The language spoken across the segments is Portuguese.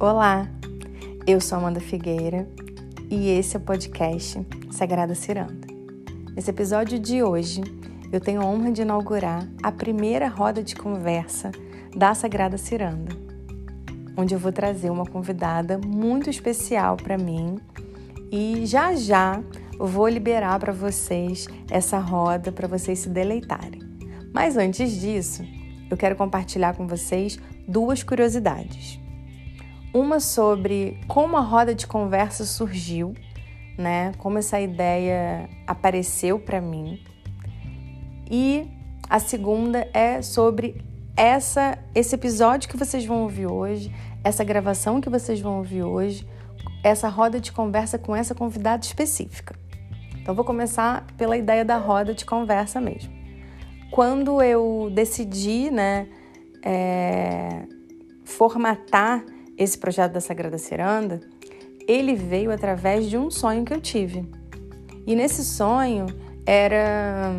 Olá, eu sou Amanda Figueira e esse é o podcast Sagrada Ciranda. Nesse episódio de hoje, eu tenho a honra de inaugurar a primeira roda de conversa da Sagrada Ciranda, onde eu vou trazer uma convidada muito especial para mim e já já vou liberar para vocês essa roda para vocês se deleitarem. Mas antes disso, eu quero compartilhar com vocês duas curiosidades. Uma sobre como a roda de conversa surgiu, né? Como essa ideia apareceu para mim. E a segunda é sobre essa esse episódio que vocês vão ouvir hoje, essa gravação que vocês vão ouvir hoje, essa roda de conversa com essa convidada específica. Então vou começar pela ideia da roda de conversa mesmo. Quando eu decidi, né, é, formatar esse projeto da Sagrada Ciranda, ele veio através de um sonho que eu tive. E nesse sonho era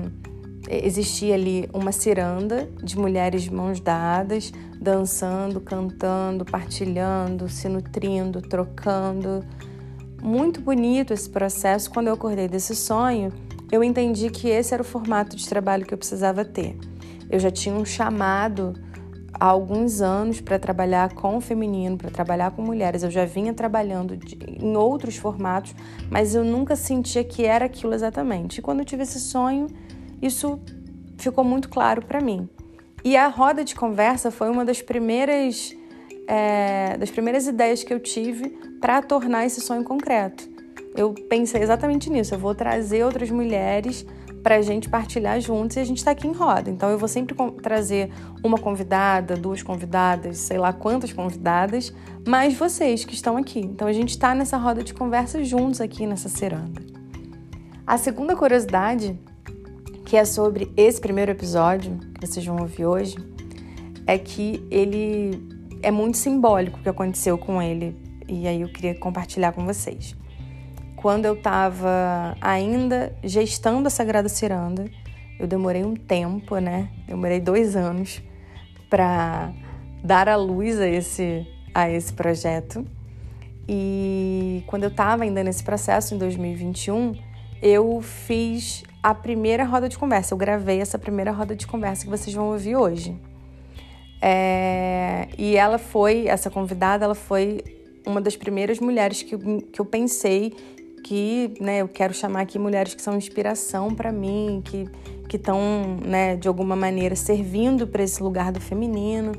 existia ali uma ciranda de mulheres de mãos dadas, dançando, cantando, partilhando, se nutrindo, trocando. Muito bonito esse processo. Quando eu acordei desse sonho, eu entendi que esse era o formato de trabalho que eu precisava ter. Eu já tinha um chamado há alguns anos para trabalhar com o feminino, para trabalhar com mulheres. Eu já vinha trabalhando de, em outros formatos, mas eu nunca sentia que era aquilo exatamente. E quando eu tive esse sonho, isso ficou muito claro para mim. E a roda de conversa foi uma das primeiras, é, das primeiras ideias que eu tive para tornar esse sonho concreto. Eu pensei exatamente nisso. Eu vou trazer outras mulheres para a gente partilhar juntos e a gente está aqui em roda. Então eu vou sempre trazer uma convidada, duas convidadas, sei lá quantas convidadas, mais vocês que estão aqui. Então a gente está nessa roda de conversa juntos aqui nessa ciranda. A segunda curiosidade, que é sobre esse primeiro episódio que vocês vão ouvir hoje, é que ele é muito simbólico o que aconteceu com ele e aí eu queria compartilhar com vocês quando eu estava ainda gestando a Sagrada Ciranda, eu demorei um tempo, né? Demorei dois anos para dar a luz a esse, a esse projeto. E quando eu estava ainda nesse processo, em 2021, eu fiz a primeira roda de conversa. Eu gravei essa primeira roda de conversa que vocês vão ouvir hoje. É... E ela foi, essa convidada, ela foi uma das primeiras mulheres que, que eu pensei que né, eu quero chamar aqui mulheres que são inspiração para mim, que estão, né, de alguma maneira, servindo para esse lugar do feminino.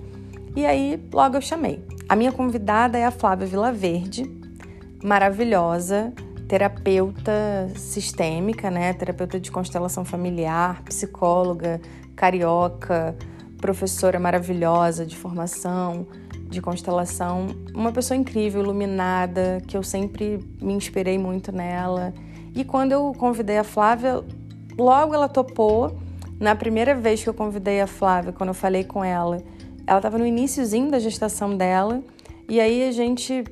E aí, logo eu chamei. A minha convidada é a Flávia Vilaverde, maravilhosa, terapeuta sistêmica, né, terapeuta de constelação familiar, psicóloga, carioca, professora maravilhosa de formação, de constelação, uma pessoa incrível, iluminada, que eu sempre me inspirei muito nela. E quando eu convidei a Flávia, logo ela topou. Na primeira vez que eu convidei a Flávia, quando eu falei com ela, ela estava no iníciozinho da gestação dela. E aí a gente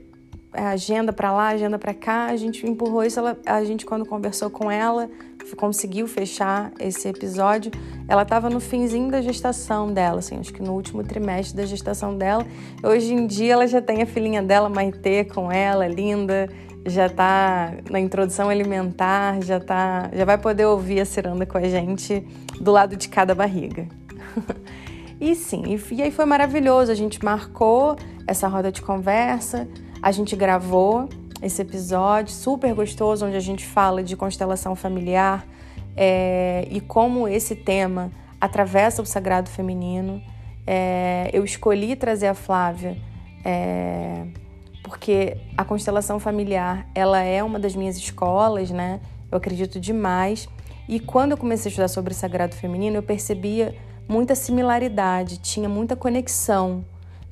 agenda para lá, agenda para cá, a gente empurrou isso. Ela, a gente quando conversou com ela, conseguiu fechar esse episódio. Ela estava no finzinho da gestação dela, assim, acho que no último trimestre da gestação dela. Hoje em dia ela já tem a filhinha dela, Maitê, com ela, linda, já está na introdução alimentar, já tá, já vai poder ouvir a ciranda com a gente do lado de cada barriga. e sim, e, e aí foi maravilhoso, a gente marcou essa roda de conversa, a gente gravou esse episódio super gostoso, onde a gente fala de constelação familiar é, e como esse tema atravessa o sagrado feminino. É, eu escolhi trazer a Flávia é, porque a constelação familiar ela é uma das minhas escolas, né? Eu acredito demais. E quando eu comecei a estudar sobre o sagrado feminino, eu percebia muita similaridade, tinha muita conexão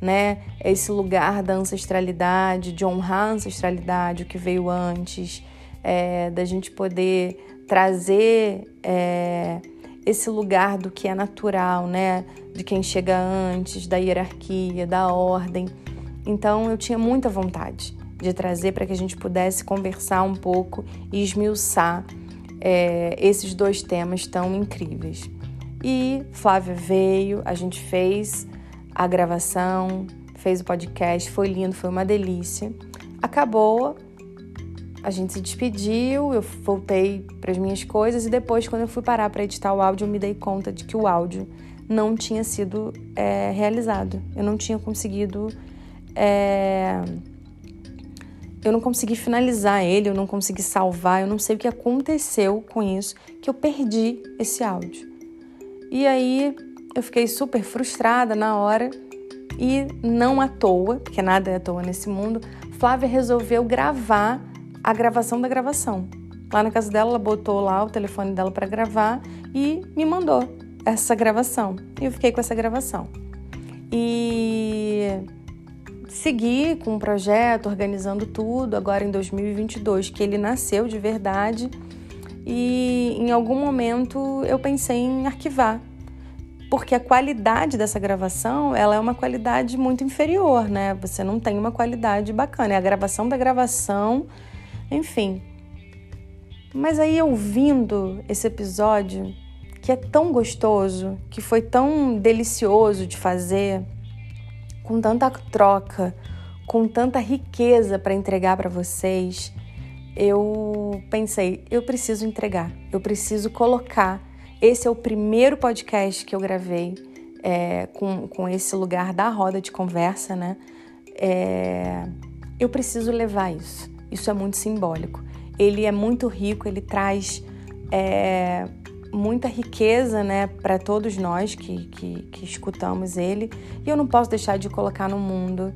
né? Esse lugar da ancestralidade, de honrar a ancestralidade, o que veio antes, é, da gente poder trazer é, esse lugar do que é natural, né? De quem chega antes, da hierarquia, da ordem. Então eu tinha muita vontade de trazer para que a gente pudesse conversar um pouco e esmiuçar é, esses dois temas tão incríveis. E Flávia veio, a gente fez a gravação, fez o podcast, foi lindo, foi uma delícia. Acabou, a gente se despediu, eu voltei para as minhas coisas e depois, quando eu fui parar para editar o áudio, eu me dei conta de que o áudio não tinha sido é, realizado. Eu não tinha conseguido. É, eu não consegui finalizar ele, eu não consegui salvar, eu não sei o que aconteceu com isso, que eu perdi esse áudio. E aí eu fiquei super frustrada na hora e não à toa, porque nada é à toa nesse mundo, Flávia resolveu gravar a gravação da gravação. Lá na casa dela, ela botou lá o telefone dela para gravar e me mandou essa gravação. E eu fiquei com essa gravação. E segui com o projeto, organizando tudo, agora em 2022, que ele nasceu de verdade. E em algum momento eu pensei em arquivar, porque a qualidade dessa gravação ela é uma qualidade muito inferior, né? Você não tem uma qualidade bacana, é a gravação da gravação, enfim. Mas aí ouvindo esse episódio, que é tão gostoso, que foi tão delicioso de fazer, com tanta troca, com tanta riqueza para entregar para vocês, eu pensei, eu preciso entregar, eu preciso colocar. Esse é o primeiro podcast que eu gravei é, com, com esse lugar da roda de conversa, né? É, eu preciso levar isso. Isso é muito simbólico. Ele é muito rico, ele traz é, muita riqueza né, para todos nós que, que, que escutamos ele. E eu não posso deixar de colocar no mundo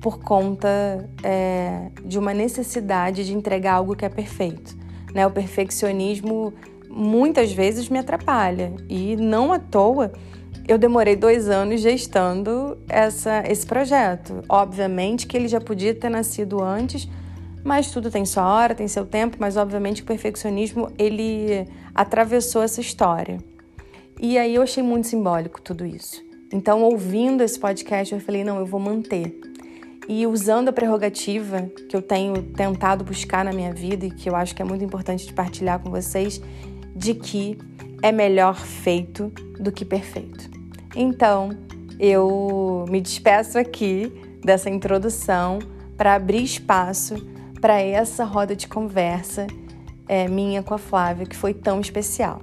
por conta é, de uma necessidade de entregar algo que é perfeito. Né? O perfeccionismo muitas vezes me atrapalha e não à toa eu demorei dois anos gestando essa, esse projeto. Obviamente que ele já podia ter nascido antes, mas tudo tem sua hora, tem seu tempo, mas obviamente o perfeccionismo ele atravessou essa história. E aí eu achei muito simbólico tudo isso. Então, ouvindo esse podcast, eu falei: não, eu vou manter. E usando a prerrogativa que eu tenho tentado buscar na minha vida e que eu acho que é muito importante de partilhar com vocês, de que é melhor feito do que perfeito. Então, eu me despeço aqui dessa introdução para abrir espaço para essa roda de conversa é, minha com a Flávia, que foi tão especial.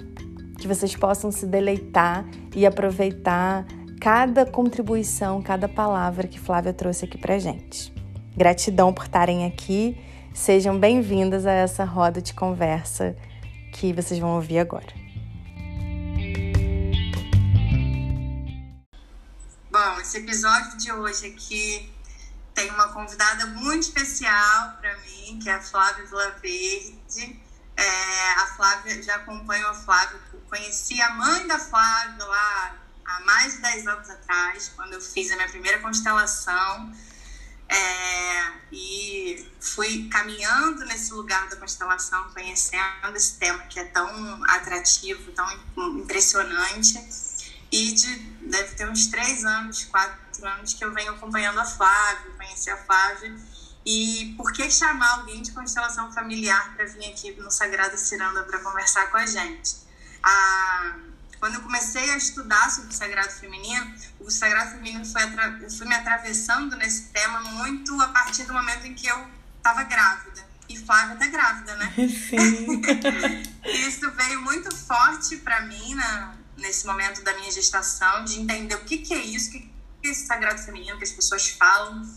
Que vocês possam se deleitar e aproveitar cada contribuição, cada palavra que Flávia trouxe aqui para gente. Gratidão por estarem aqui. Sejam bem-vindas a essa roda de conversa que vocês vão ouvir agora. Bom, esse episódio de hoje aqui tem uma convidada muito especial para mim, que é a Flávia Vilaverde. É, a Flávia, já acompanho a Flávia, conheci a mãe da Flávia lá há mais de 10 anos atrás, quando eu fiz a minha primeira constelação. É, e fui caminhando nesse lugar da constelação, conhecendo esse tema que é tão atrativo, tão impressionante. E de, deve ter uns três anos, quatro anos que eu venho acompanhando a Flávia, conheci a Flávia. E por que chamar alguém de constelação familiar para vir aqui no Sagrada Ciranda para conversar com a gente? Ah, quando eu comecei a estudar sobre o Sagrado Feminino, o Sagrado Feminino foi, fui me atravessando nesse tema muito a partir do momento em que eu estava grávida. E Flávia tá grávida, né? Sim. Isso veio muito forte para mim na, nesse momento da minha gestação, de entender o que, que é isso, o que, que é esse Sagrado Feminino que as pessoas falam.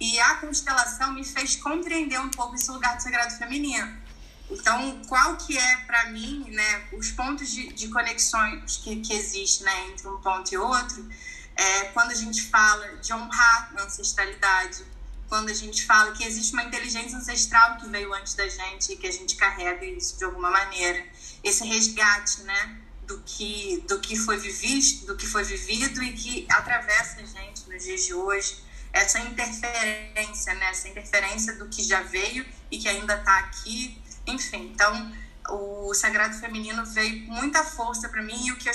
E a constelação me fez compreender um pouco esse lugar do Sagrado Feminino então, qual que é para mim, né, os pontos de, de conexões que, que existem né, entre um ponto e outro, é quando a gente fala de honrar a ancestralidade, quando a gente fala que existe uma inteligência ancestral que veio antes da gente e que a gente carrega isso de alguma maneira, esse resgate, né, do que do que foi vivido, do que foi vivido e que atravessa a gente nos dias de hoje, essa interferência, né, essa interferência do que já veio e que ainda está aqui enfim, então o Sagrado Feminino veio com muita força para mim e o que, eu,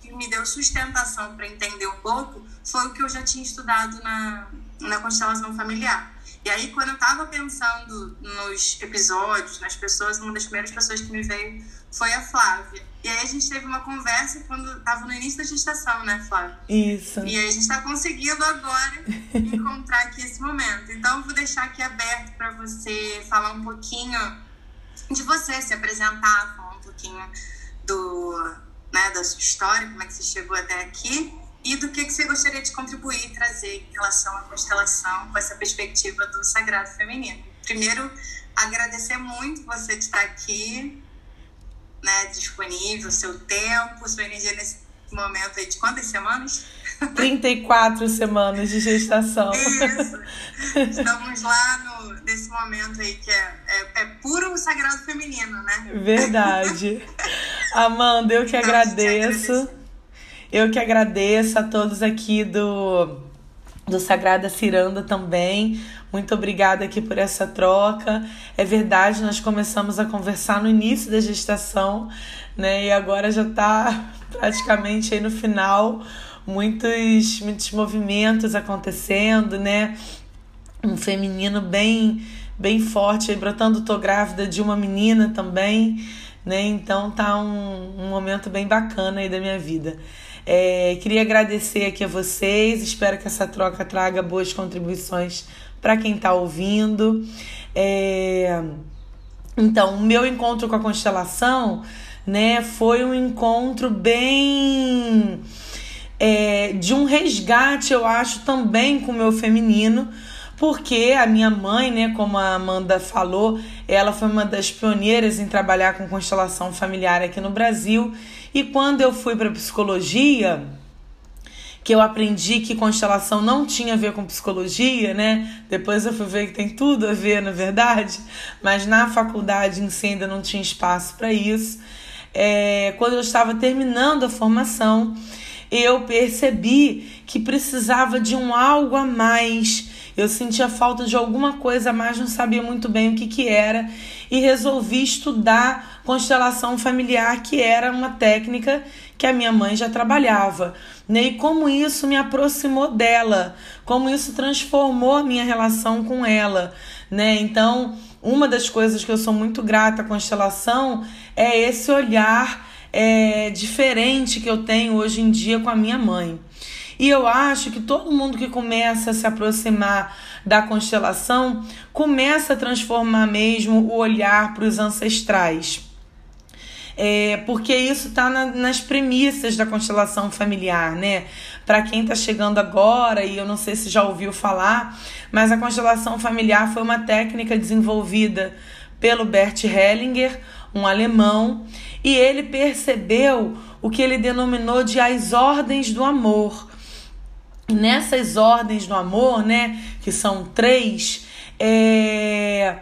que me deu sustentação para entender um pouco foi o que eu já tinha estudado na, na constelação familiar. E aí, quando eu estava pensando nos episódios, nas pessoas, uma das primeiras pessoas que me veio foi a Flávia. E aí a gente teve uma conversa quando estava no início da gestação, né, Flávia? Isso. E aí a gente está conseguindo agora encontrar aqui esse momento. Então, eu vou deixar aqui aberto para você falar um pouquinho de você, se apresentar, falar um pouquinho do, né, da sua história, como é que você chegou até aqui e do que, que você gostaria de contribuir e trazer em relação à constelação com essa perspectiva do sagrado feminino. Primeiro, agradecer muito você de estar aqui, né, disponível, seu tempo, sua energia nesse momento aí de quantas semanas? 34 semanas de gestação. Isso. Estamos lá no, nesse momento aí que é, é, é puro sagrado feminino, né? Verdade. Amanda, eu que agradeço. Eu que agradeço a todos aqui do, do Sagrada Ciranda também. Muito obrigada aqui por essa troca. É verdade, nós começamos a conversar no início da gestação, né? E agora já está praticamente aí no final, muitos, muitos movimentos acontecendo, né? Um feminino bem, bem forte, brotando. Tô grávida de uma menina também, né? Então tá um, um momento bem bacana aí da minha vida. É, queria agradecer aqui a vocês, espero que essa troca traga boas contribuições para quem está ouvindo. É, então, o meu encontro com a constelação né, foi um encontro bem. É, de um resgate, eu acho, também com o meu feminino, porque a minha mãe, né, como a Amanda falou, ela foi uma das pioneiras em trabalhar com constelação familiar aqui no Brasil e quando eu fui para psicologia, que eu aprendi que constelação não tinha a ver com psicologia, né? Depois eu fui ver que tem tudo a ver, na verdade, mas na faculdade em si ainda não tinha espaço para isso. É, quando eu estava terminando a formação, eu percebi que precisava de um algo a mais. Eu sentia falta de alguma coisa mais, não sabia muito bem o que, que era e resolvi estudar constelação familiar, que era uma técnica que a minha mãe já trabalhava. Né? E como isso me aproximou dela, como isso transformou a minha relação com ela. Né? Então, uma das coisas que eu sou muito grata à constelação é esse olhar é, diferente que eu tenho hoje em dia com a minha mãe. E eu acho que todo mundo que começa a se aproximar da constelação começa a transformar mesmo o olhar para os ancestrais. É, porque isso está na, nas premissas da constelação familiar, né? Para quem está chegando agora, e eu não sei se já ouviu falar, mas a constelação familiar foi uma técnica desenvolvida pelo Bert Hellinger, um alemão, e ele percebeu o que ele denominou de as ordens do amor. Nessas ordens do amor, né, que são três, é,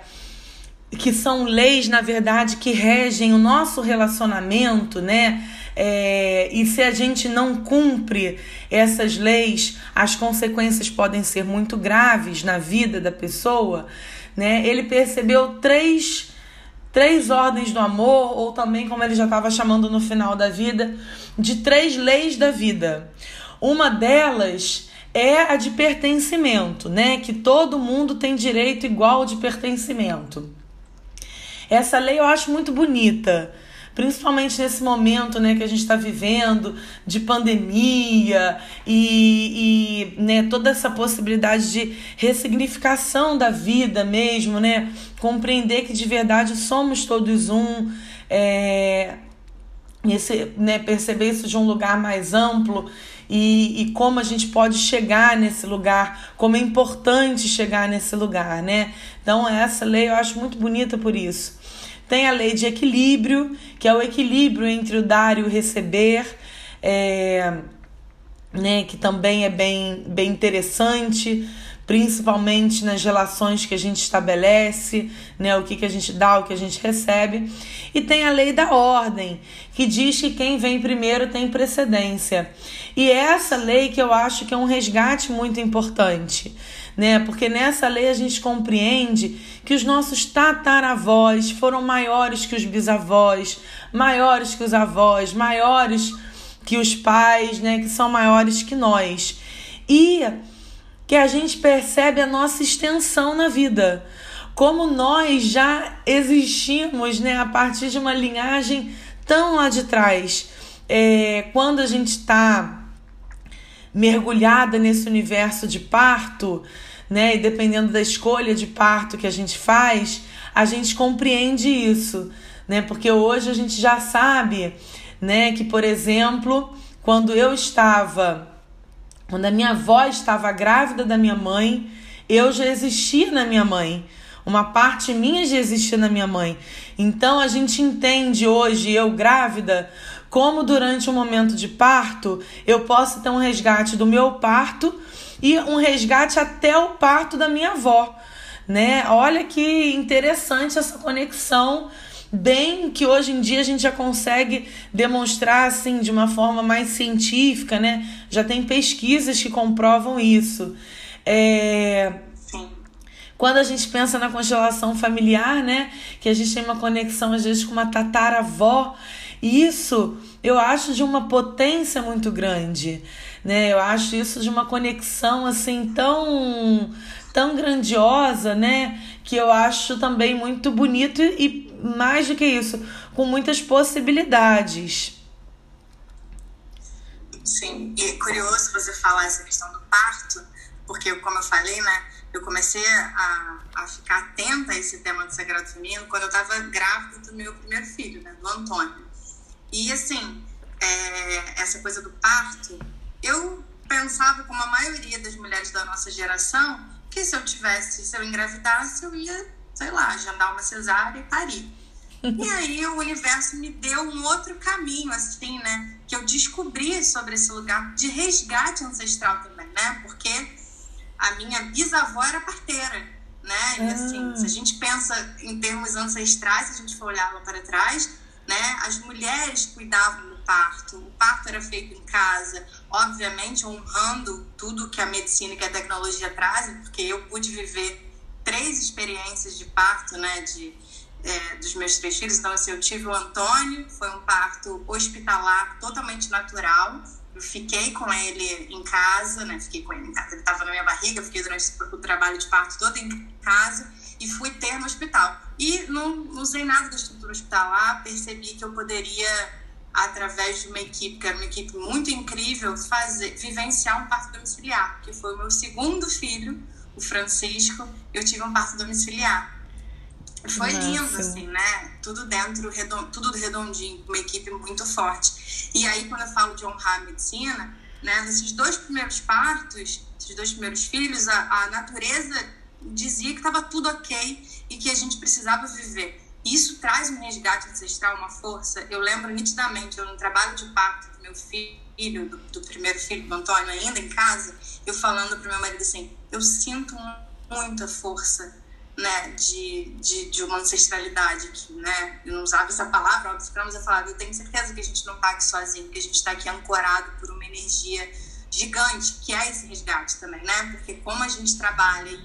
que são leis, na verdade, que regem o nosso relacionamento, né? É, e se a gente não cumpre essas leis, as consequências podem ser muito graves na vida da pessoa, né? Ele percebeu três, três ordens do amor, ou também, como ele já estava chamando no final da vida, de três leis da vida. Uma delas é a de pertencimento, né? Que todo mundo tem direito igual de pertencimento. Essa lei eu acho muito bonita, principalmente nesse momento né, que a gente está vivendo de pandemia e, e né, toda essa possibilidade de ressignificação da vida mesmo, né? Compreender que de verdade somos todos um. É, esse, né, perceber isso de um lugar mais amplo e, e como a gente pode chegar nesse lugar, como é importante chegar nesse lugar, né? Então, essa lei eu acho muito bonita por isso. Tem a lei de equilíbrio, que é o equilíbrio entre o dar e o receber, é, né, que também é bem, bem interessante principalmente nas relações que a gente estabelece, né, o que, que a gente dá, o que a gente recebe. E tem a lei da ordem, que diz que quem vem primeiro tem precedência. E é essa lei que eu acho que é um resgate muito importante, né? Porque nessa lei a gente compreende que os nossos tataravós foram maiores que os bisavós, maiores que os avós, maiores que os pais, né, que são maiores que nós. E que a gente percebe a nossa extensão na vida. Como nós já existimos né, a partir de uma linhagem tão lá de trás. É, quando a gente está mergulhada nesse universo de parto, né, e dependendo da escolha de parto que a gente faz, a gente compreende isso, né? Porque hoje a gente já sabe, né, que por exemplo, quando eu estava quando a minha avó estava grávida da minha mãe, eu já existia na minha mãe. Uma parte minha já existia na minha mãe. Então a gente entende hoje, eu grávida, como durante um momento de parto eu posso ter um resgate do meu parto e um resgate até o parto da minha avó, né? Olha que interessante essa conexão bem que hoje em dia a gente já consegue demonstrar assim de uma forma mais científica, né? Já tem pesquisas que comprovam isso. É... Quando a gente pensa na constelação familiar, né? Que a gente tem uma conexão às vezes com uma tataravó, isso eu acho de uma potência muito grande, né? Eu acho isso de uma conexão assim tão tão grandiosa, né? Que eu acho também muito bonito e mais do que isso, com muitas possibilidades. Sim, e é curioso você falar essa questão do parto, porque, como eu falei, né, eu comecei a, a ficar atenta a esse tema do sagrado feminino quando eu estava grávida do meu primeiro filho, né, do Antônio. E, assim, é, essa coisa do parto, eu pensava, como a maioria das mulheres da nossa geração, que se eu tivesse, se eu engravidasse, eu ia sei lá, agendar uma cesárea e parir. E aí o universo me deu um outro caminho, assim, né? Que eu descobri sobre esse lugar de resgate ancestral também, né? Porque a minha bisavó era parteira, né? E assim, ah. se a gente pensa em termos ancestrais, se a gente for olhar lá para trás, né? As mulheres cuidavam do parto, o parto era feito em casa, obviamente honrando tudo que a medicina e que a tecnologia trazem, porque eu pude viver três experiências de parto, né, de, é, dos meus três filhos. Então, assim, eu tive o Antônio, foi um parto hospitalar, totalmente natural. Eu fiquei com ele em casa, né, fiquei com ele em casa, ele estava na minha barriga, fiquei durante o trabalho de parto todo em casa e fui ter no hospital. E não, não usei nada da estrutura hospitalar, percebi que eu poderia através de uma equipe, que era uma equipe muito incrível, fazer, vivenciar um parto domiciliar, que foi o meu segundo filho, o Francisco, eu tive um parto domiciliar. Foi Nossa. lindo, assim, né? Tudo dentro, redond, tudo redondinho, uma equipe muito forte. E aí, quando eu falo de honrar a medicina, né? Nesses dois primeiros partos, esses dois primeiros filhos, a, a natureza dizia que estava tudo ok e que a gente precisava viver. Isso traz um resgate ancestral, uma força. Eu lembro nitidamente, eu no trabalho de parto do meu filho, do, do primeiro filho do Antônio, ainda em casa, eu falando para meu marido assim: eu sinto muita força né, de, de, de uma ancestralidade que, né, eu não usava essa palavra, óbvio, mas eu falava, eu tenho certeza que a gente não está aqui sozinho, que a gente está aqui ancorado por uma energia gigante, que é esse resgate também, né, porque como a gente trabalha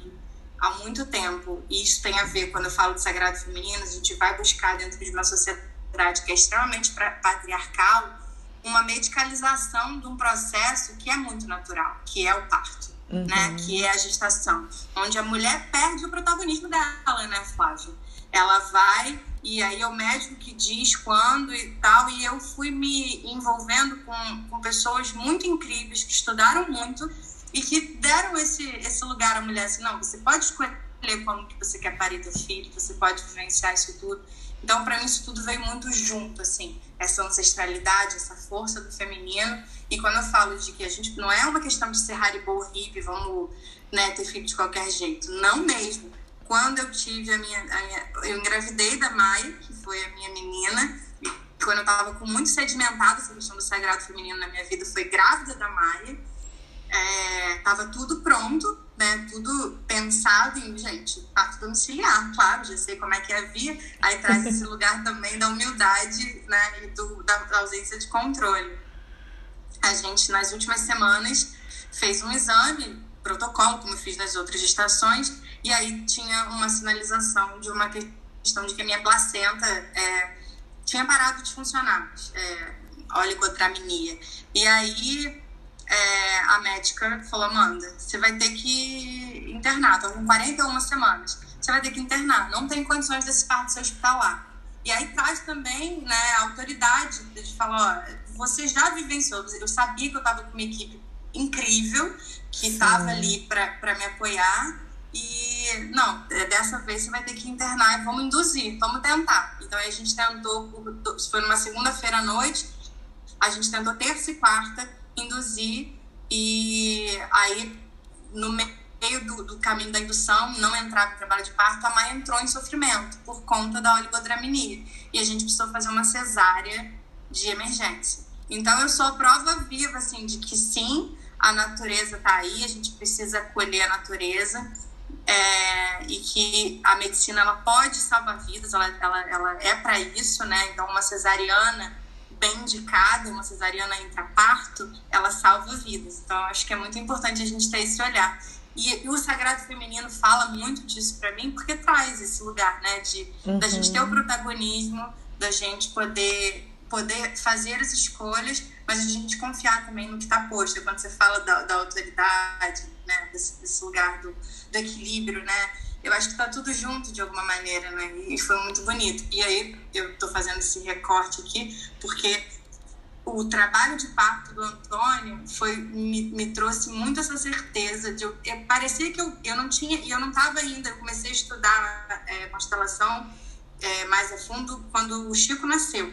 há muito tempo, e isso tem a ver, quando eu falo de sagrado feminino, a gente vai buscar dentro de uma sociedade que é extremamente patriarcal, uma medicalização de um processo que é muito natural, que é o parto uhum. né? Que é a gestação, onde a mulher perde o protagonismo dela, né, Flávia? Ela vai e aí é o médico que diz quando e tal, e eu fui me envolvendo com, com pessoas muito incríveis que estudaram muito e que deram esse, esse lugar à mulher assim, não, você pode escolher como que você quer parir teu filho, você pode vivenciar isso tudo. Então, para mim, isso tudo veio muito junto, assim, essa ancestralidade, essa força do feminino. E quando eu falo de que a gente não é uma questão de ser Haribo hippie, vamos né, ter filho de qualquer jeito. Não mesmo. Quando eu tive a minha, a minha. Eu engravidei da Maia, que foi a minha menina, e quando eu tava com muito sedimentada essa questão do sagrado feminino na minha vida, foi grávida da Maia. É, tava tudo pronto né, tudo pensado em, gente, parto domiciliar, claro, já sei como é que havia, aí traz esse lugar também da humildade, né, e do, da, da ausência de controle. A gente, nas últimas semanas, fez um exame, protocolo, como fiz nas outras gestações, e aí tinha uma sinalização de uma questão de que a minha placenta é, tinha parado de funcionar, é, oligotramia. E aí é, a médica falou, Amanda, você vai ter que internar, estão com 41 semanas, você vai ter que internar, não tem condições desse parto ser hospitalar. E aí traz também né, a autoridade de falar, ó, você já vivenciou, eu sabia que eu estava com uma equipe incrível, que estava ali para me apoiar, e não, é, dessa vez você vai ter que internar e vamos induzir, vamos tentar. Então a gente tentou, foi numa segunda-feira à noite, a gente tentou terça e quarta induzir e aí no meio do, do caminho da indução, não entrar para o trabalho de parto, a mãe entrou em sofrimento por conta da oligodramia e a gente precisou fazer uma cesárea de emergência. Então eu sou a prova viva assim de que sim, a natureza está aí, a gente precisa acolher a natureza é, e que a medicina ela pode salvar vidas, ela, ela, ela é para isso, né? Então, uma cesariana bem indicada, uma cesariana intraparto, ela salva vidas. Então, acho que é muito importante a gente ter esse olhar. E, e o sagrado feminino fala muito disso para mim, porque traz esse lugar, né? De uhum. da gente ter o protagonismo, da gente poder poder fazer as escolhas, mas a gente confiar também no que está posto. Quando você fala da, da autoridade, né? Desse, desse lugar do, do equilíbrio, né? Eu acho que tá tudo junto de alguma maneira, né? E foi muito bonito. E aí eu tô fazendo esse recorte aqui porque o trabalho de parto do Antônio foi me, me trouxe muito essa certeza de eu, eu, parecia que eu, eu não tinha e eu não estava ainda eu comecei a estudar é, constelação é, mais a fundo quando o Chico nasceu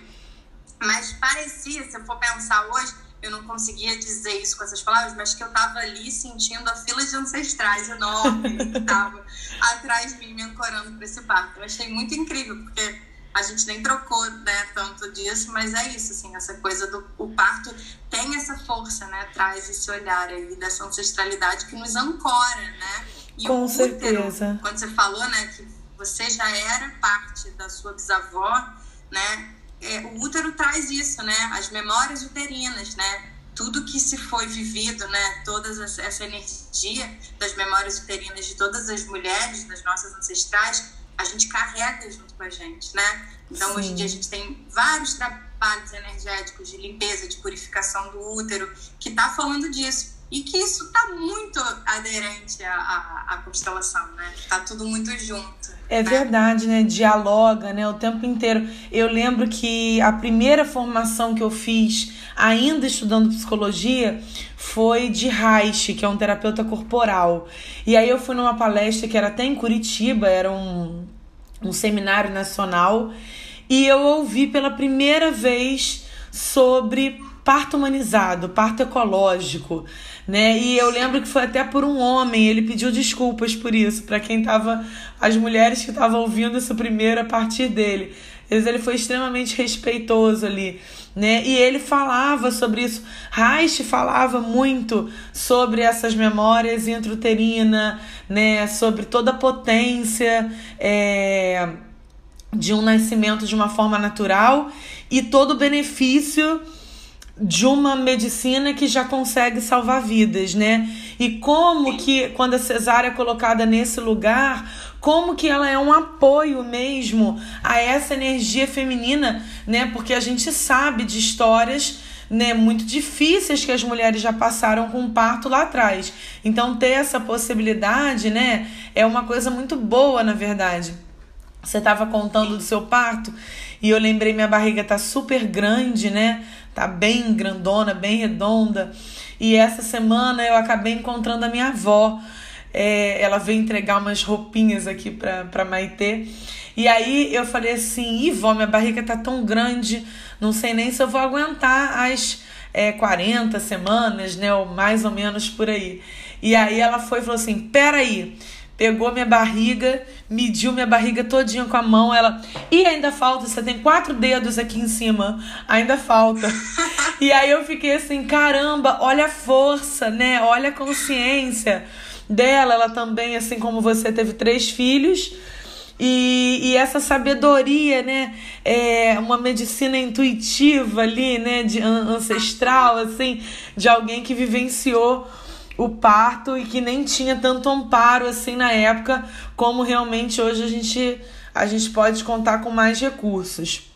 mas parecia se eu for pensar hoje eu não conseguia dizer isso com essas palavras, mas que eu estava ali sentindo a fila de ancestrais enorme que estava atrás de mim me ancorando para esse parto. Eu achei muito incrível, porque a gente nem trocou né, tanto disso, mas é isso, assim, essa coisa do o parto tem essa força, né? Traz esse olhar aí dessa ancestralidade que nos ancora, né? E Com o útero, certeza. quando você falou, né, que você já era parte da sua bisavó, né? É, o útero traz isso, né? As memórias uterinas, né? Tudo que se foi vivido, né? Toda essa energia das memórias uterinas de todas as mulheres, das nossas ancestrais, a gente carrega junto com a gente, né? Então, Sim. hoje em dia, a gente tem vários trabalhos energéticos de limpeza, de purificação do útero, que tá falando disso. E que isso está muito aderente à, à, à, constelação, né? Está tudo muito junto. É né? verdade, né? Dialoga, né? O tempo inteiro. Eu lembro que a primeira formação que eu fiz, ainda estudando psicologia, foi de Reich, que é um terapeuta corporal. E aí eu fui numa palestra que era até em Curitiba, era um, um seminário nacional, e eu ouvi pela primeira vez sobre parto humanizado, parto ecológico né? E eu lembro que foi até por um homem, ele pediu desculpas por isso, para quem tava as mulheres que estavam ouvindo isso primeiro a partir dele. Ele foi extremamente respeitoso ali, né? E ele falava sobre isso. Reich falava muito sobre essas memórias intrauterina, né? Sobre toda a potência é, de um nascimento de uma forma natural e todo o benefício de uma medicina que já consegue salvar vidas, né? E como que quando a cesárea é colocada nesse lugar, como que ela é um apoio mesmo a essa energia feminina, né? Porque a gente sabe de histórias né, muito difíceis que as mulheres já passaram com o parto lá atrás. Então ter essa possibilidade, né, é uma coisa muito boa, na verdade. Você estava contando do seu parto e eu lembrei minha barriga tá super grande, né? Tá bem grandona, bem redonda. E essa semana eu acabei encontrando a minha avó. É, ela veio entregar umas roupinhas aqui pra, pra Maitê. E aí eu falei assim: Ih, vó, minha barriga tá tão grande, não sei nem se eu vou aguentar as é, 40 semanas, né? Ou mais ou menos por aí. E aí ela foi e falou assim: Peraí, pegou minha barriga, mediu minha barriga todinha com a mão. Ela, e ainda falta, você tem quatro dedos aqui em cima, ainda falta. e aí eu fiquei assim, caramba, olha a força, né? Olha a consciência dela. Ela também, assim como você, teve três filhos. E, e essa sabedoria, né? É uma medicina intuitiva ali, né? De ancestral, assim, de alguém que vivenciou o parto e que nem tinha tanto amparo assim na época, como realmente hoje a gente, a gente pode contar com mais recursos.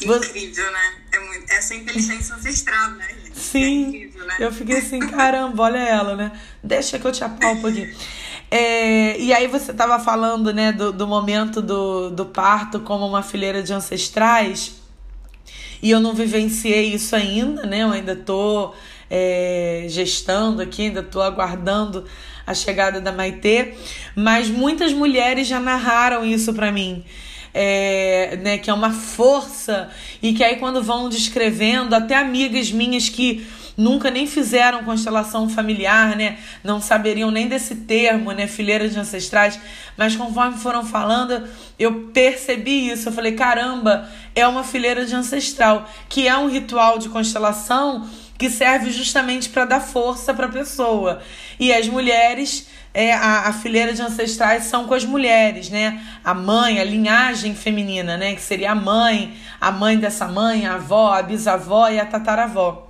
Incrível, né? É muito, essa inteligência ancestral, né? Sim. É incrível, né? Eu fiquei assim, caramba, olha ela, né? Deixa que eu te apalpo aqui. É, e aí você estava falando, né, do, do momento do, do parto como uma fileira de ancestrais. E eu não vivenciei isso ainda, né? Eu ainda tô é, gestando aqui, ainda tô aguardando a chegada da Maitê. Mas muitas mulheres já narraram isso para mim. É, né, que é uma força e que aí quando vão descrevendo, até amigas minhas que nunca nem fizeram constelação familiar, né? Não saberiam nem desse termo, né? Fileira de ancestrais. Mas conforme foram falando, eu percebi isso. Eu falei, caramba, é uma fileira de ancestral, que é um ritual de constelação que serve justamente para dar força para a pessoa. E as mulheres é, a, a, fileira de ancestrais são com as mulheres, né? A mãe, a linhagem feminina, né? Que seria a mãe, a mãe dessa mãe, a avó, a bisavó e a tataravó.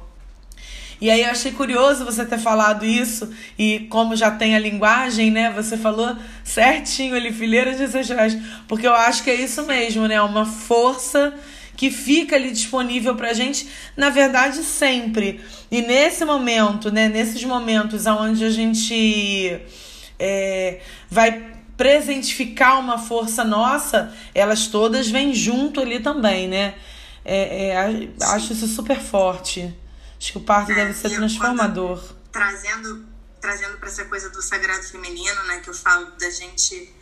E aí eu achei curioso você ter falado isso, e como já tem a linguagem, né? Você falou certinho ali, fileira de ancestrais, porque eu acho que é isso mesmo, né? Uma força que fica ali disponível pra gente, na verdade, sempre. E nesse momento, né? Nesses momentos onde a gente é, vai presentificar uma força nossa, elas todas vêm junto ali também, né? É, é, acho isso super forte. Acho que o parto é, deve ser transformador. Trazendo, trazendo para essa coisa do sagrado feminino, né, que eu falo da gente,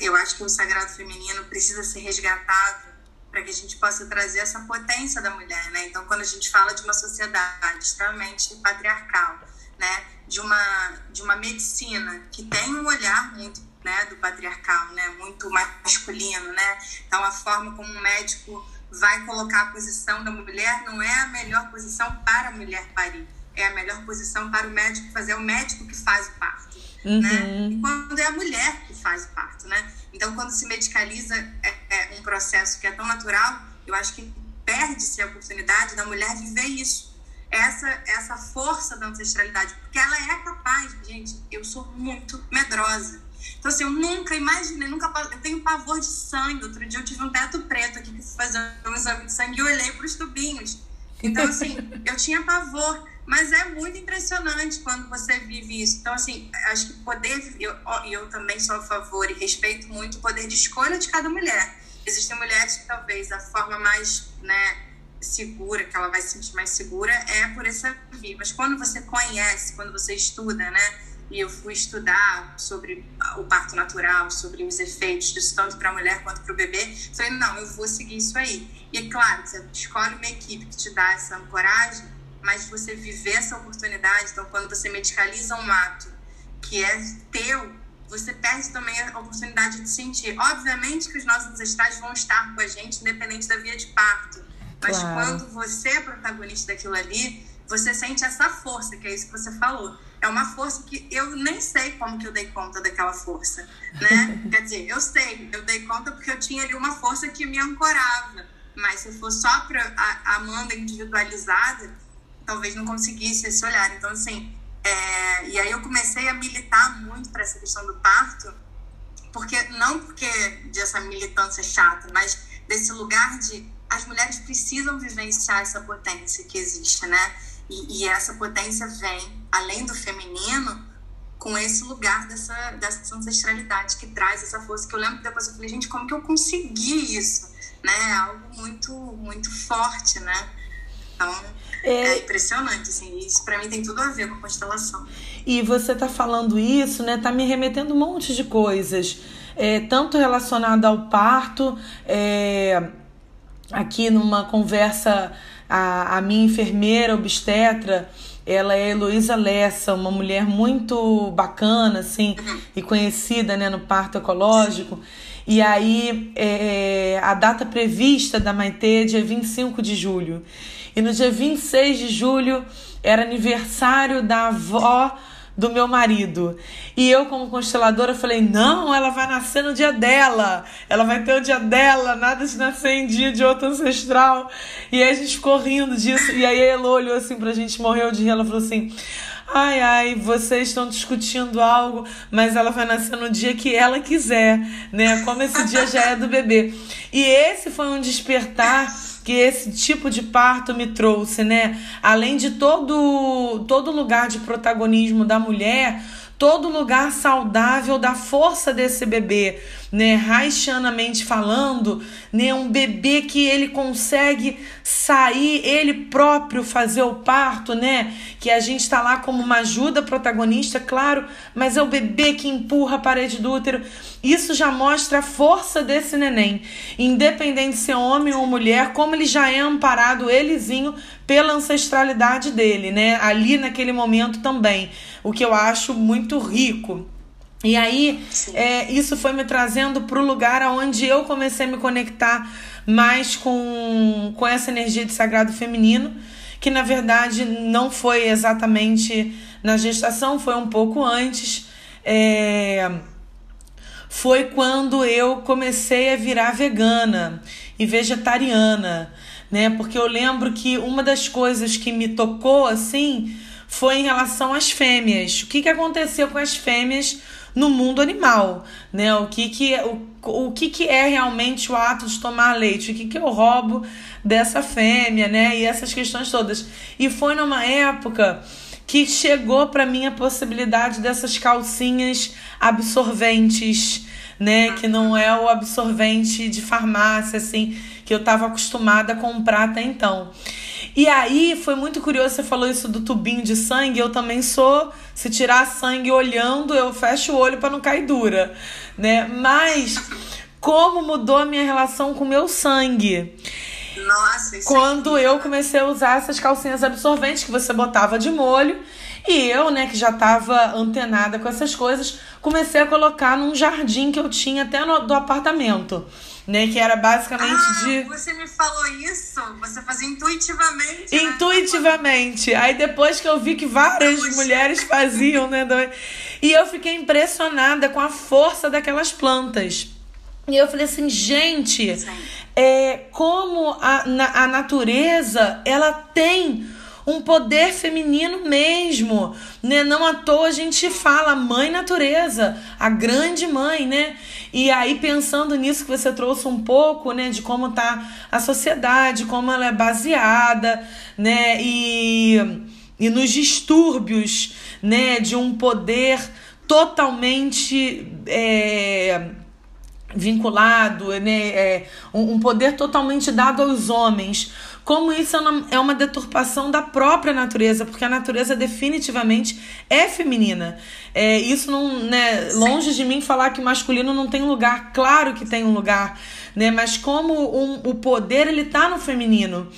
eu acho que o sagrado feminino precisa ser resgatado para que a gente possa trazer essa potência da mulher, né? Então, quando a gente fala de uma sociedade extremamente patriarcal, né, de uma de uma medicina que tem um olhar muito né, do patriarcal, né, muito masculino, né? Então, a forma como um médico vai colocar a posição da mulher não é a melhor posição para a mulher parir, é a melhor posição para o médico fazer, é o médico que faz o parto, uhum. né? E quando é a mulher que faz o parto, né? Então, quando se medicaliza é, é um processo que é tão natural, eu acho que perde-se a oportunidade da mulher viver isso. Essa, essa força da ancestralidade, porque ela é capaz, gente, eu sou muito medrosa. Então, assim, eu nunca imaginei, nunca. Eu tenho pavor de sangue. Outro dia eu tive um teto preto aqui que fui fazer um exame de sangue e olhei para os tubinhos. Então, assim, eu tinha pavor. Mas é muito impressionante quando você vive isso. Então, assim, acho que poder. E eu, eu também sou a favor e respeito muito o poder de escolha de cada mulher. Existem mulheres que talvez a forma mais né, segura, que ela vai se sentir mais segura, é por essa via. Mas quando você conhece, quando você estuda, né? e eu fui estudar sobre o parto natural, sobre os efeitos disso tanto para a mulher quanto para o bebê. Falei, não, eu vou seguir isso aí. E é claro, você escolhe uma equipe que te dá essa ancoragem, mas você viver essa oportunidade, então quando você medicaliza um ato que é teu, você perde também a oportunidade de sentir. Obviamente que os nossos ancestrais vão estar com a gente, independente da via de parto. Mas claro. quando você é protagonista daquilo ali, você sente essa força, que é isso que você falou é uma força que eu nem sei como que eu dei conta daquela força, né? Quer dizer, eu sei, eu dei conta porque eu tinha ali uma força que me ancorava, mas se for só para a Amanda individualizada, talvez não conseguisse esse olhar. Então, assim, é... e aí eu comecei a militar muito para essa questão do parto, porque não porque dessa militância chata, mas desse lugar de as mulheres precisam vivenciar essa potência que existe, né? E, e, essa potência vem, além do feminino, com esse lugar dessa, dessa ancestralidade que traz essa força. Que eu lembro que depois eu falei, gente, como que eu consegui isso? Né? Algo muito, muito forte, né? Então, é, é impressionante, assim. Isso para mim tem tudo a ver com a constelação. E você tá falando isso, né? Tá me remetendo um monte de coisas. É, tanto relacionado ao parto, é, aqui numa conversa a, a minha enfermeira obstetra, ela é Heloísa Lessa, uma mulher muito bacana, assim, e conhecida né, no parto ecológico. E aí, é, a data prevista da Maitê é dia 25 de julho. E no dia 26 de julho era aniversário da avó do meu marido. E eu, como consteladora, falei: não, ela vai nascer no dia dela, ela vai ter o dia dela, nada de nascer em dia de outro ancestral. E aí a gente ficou rindo disso. E aí ela olhou assim pra gente, morreu de rir. Ela falou assim: ai, ai, vocês estão discutindo algo, mas ela vai nascer no dia que ela quiser, né? Como esse dia já é do bebê. E esse foi um despertar que esse tipo de parto me trouxe, né? Além de todo todo lugar de protagonismo da mulher, todo lugar saudável da força desse bebê, né? Haitianamente falando, né? Um bebê que ele consegue sair, ele próprio fazer o parto, né? Que a gente está lá como uma ajuda protagonista, claro, mas é o bebê que empurra a parede do útero. Isso já mostra a força desse neném, independente se é homem ou mulher, como ele já é amparado, elezinho, pela ancestralidade dele, né? Ali naquele momento também, o que eu acho muito rico. E aí, é, isso foi me trazendo para o lugar onde eu comecei a me conectar mais com, com essa energia de sagrado feminino, que na verdade não foi exatamente na gestação, foi um pouco antes. É, foi quando eu comecei a virar vegana e vegetariana, né? Porque eu lembro que uma das coisas que me tocou assim foi em relação às fêmeas. O que, que aconteceu com as fêmeas no mundo animal, né? O que que, o, o que que é realmente o ato de tomar leite? O que que eu roubo dessa fêmea, né? E essas questões todas. E foi numa época que chegou para mim a possibilidade dessas calcinhas absorventes, né? Que não é o absorvente de farmácia, assim, que eu estava acostumada a comprar até então. E aí foi muito curioso, você falou isso do tubinho de sangue. Eu também sou, se tirar sangue olhando, eu fecho o olho para não cair dura, né? Mas como mudou a minha relação com o meu sangue? Nossa, isso Quando eu comecei a usar essas calcinhas absorventes que você botava de molho. E eu, né, que já estava antenada com essas coisas, comecei a colocar num jardim que eu tinha até no, do apartamento né? Que era basicamente ah, de. Você me falou isso? Você fazia intuitivamente. Né? Intuitivamente. Né? Aí depois que eu vi que várias Puxa. mulheres faziam, né? E eu fiquei impressionada com a força daquelas plantas. E eu falei assim, gente, é, como a, a natureza ela tem um poder feminino mesmo, né? Não à toa a gente fala mãe natureza, a grande mãe, né? E aí pensando nisso que você trouxe um pouco, né, de como tá a sociedade, como ela é baseada, né, e e nos distúrbios, né, de um poder totalmente é, vinculado, né, é, um, um poder totalmente dado aos homens como isso é uma deturpação da própria natureza, porque a natureza definitivamente é feminina. É, isso não, né, longe de mim falar que o masculino não tem lugar, claro que tem um lugar, né, mas como um, o poder ele tá no feminino.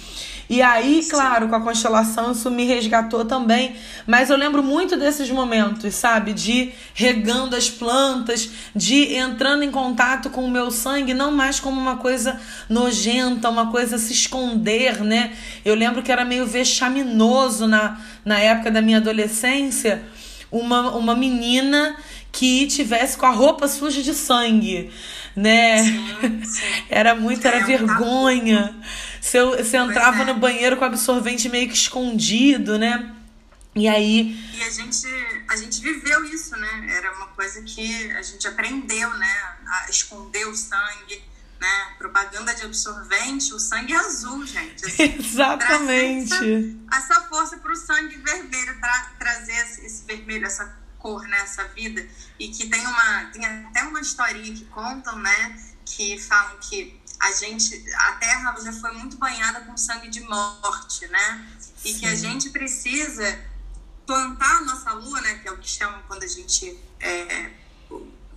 E aí, claro, com a constelação isso me resgatou também. Mas eu lembro muito desses momentos, sabe? De regando as plantas, de entrando em contato com o meu sangue, não mais como uma coisa nojenta, uma coisa a se esconder, né? Eu lembro que era meio vexaminoso na, na época da minha adolescência uma, uma menina que tivesse com a roupa suja de sangue, né? Sim, sim. Era muito, era vergonha. Se eu, se eu entrava é. no banheiro com absorvente meio que escondido, né? E aí. E a gente, a gente viveu isso, né? Era uma coisa que a gente aprendeu, né? A esconder o sangue, né? Propaganda de absorvente, o sangue é azul, gente. Assim, Exatamente. Essa, essa força para o sangue vermelho, para trazer esse vermelho, essa cor, né? Essa vida. E que tem uma. Tem até uma historinha que contam, né? Que falam que a gente, a Terra já foi muito banhada com sangue de morte, né? E Sim. que a gente precisa plantar a nossa lua, né? Que é o que chamam quando a gente é,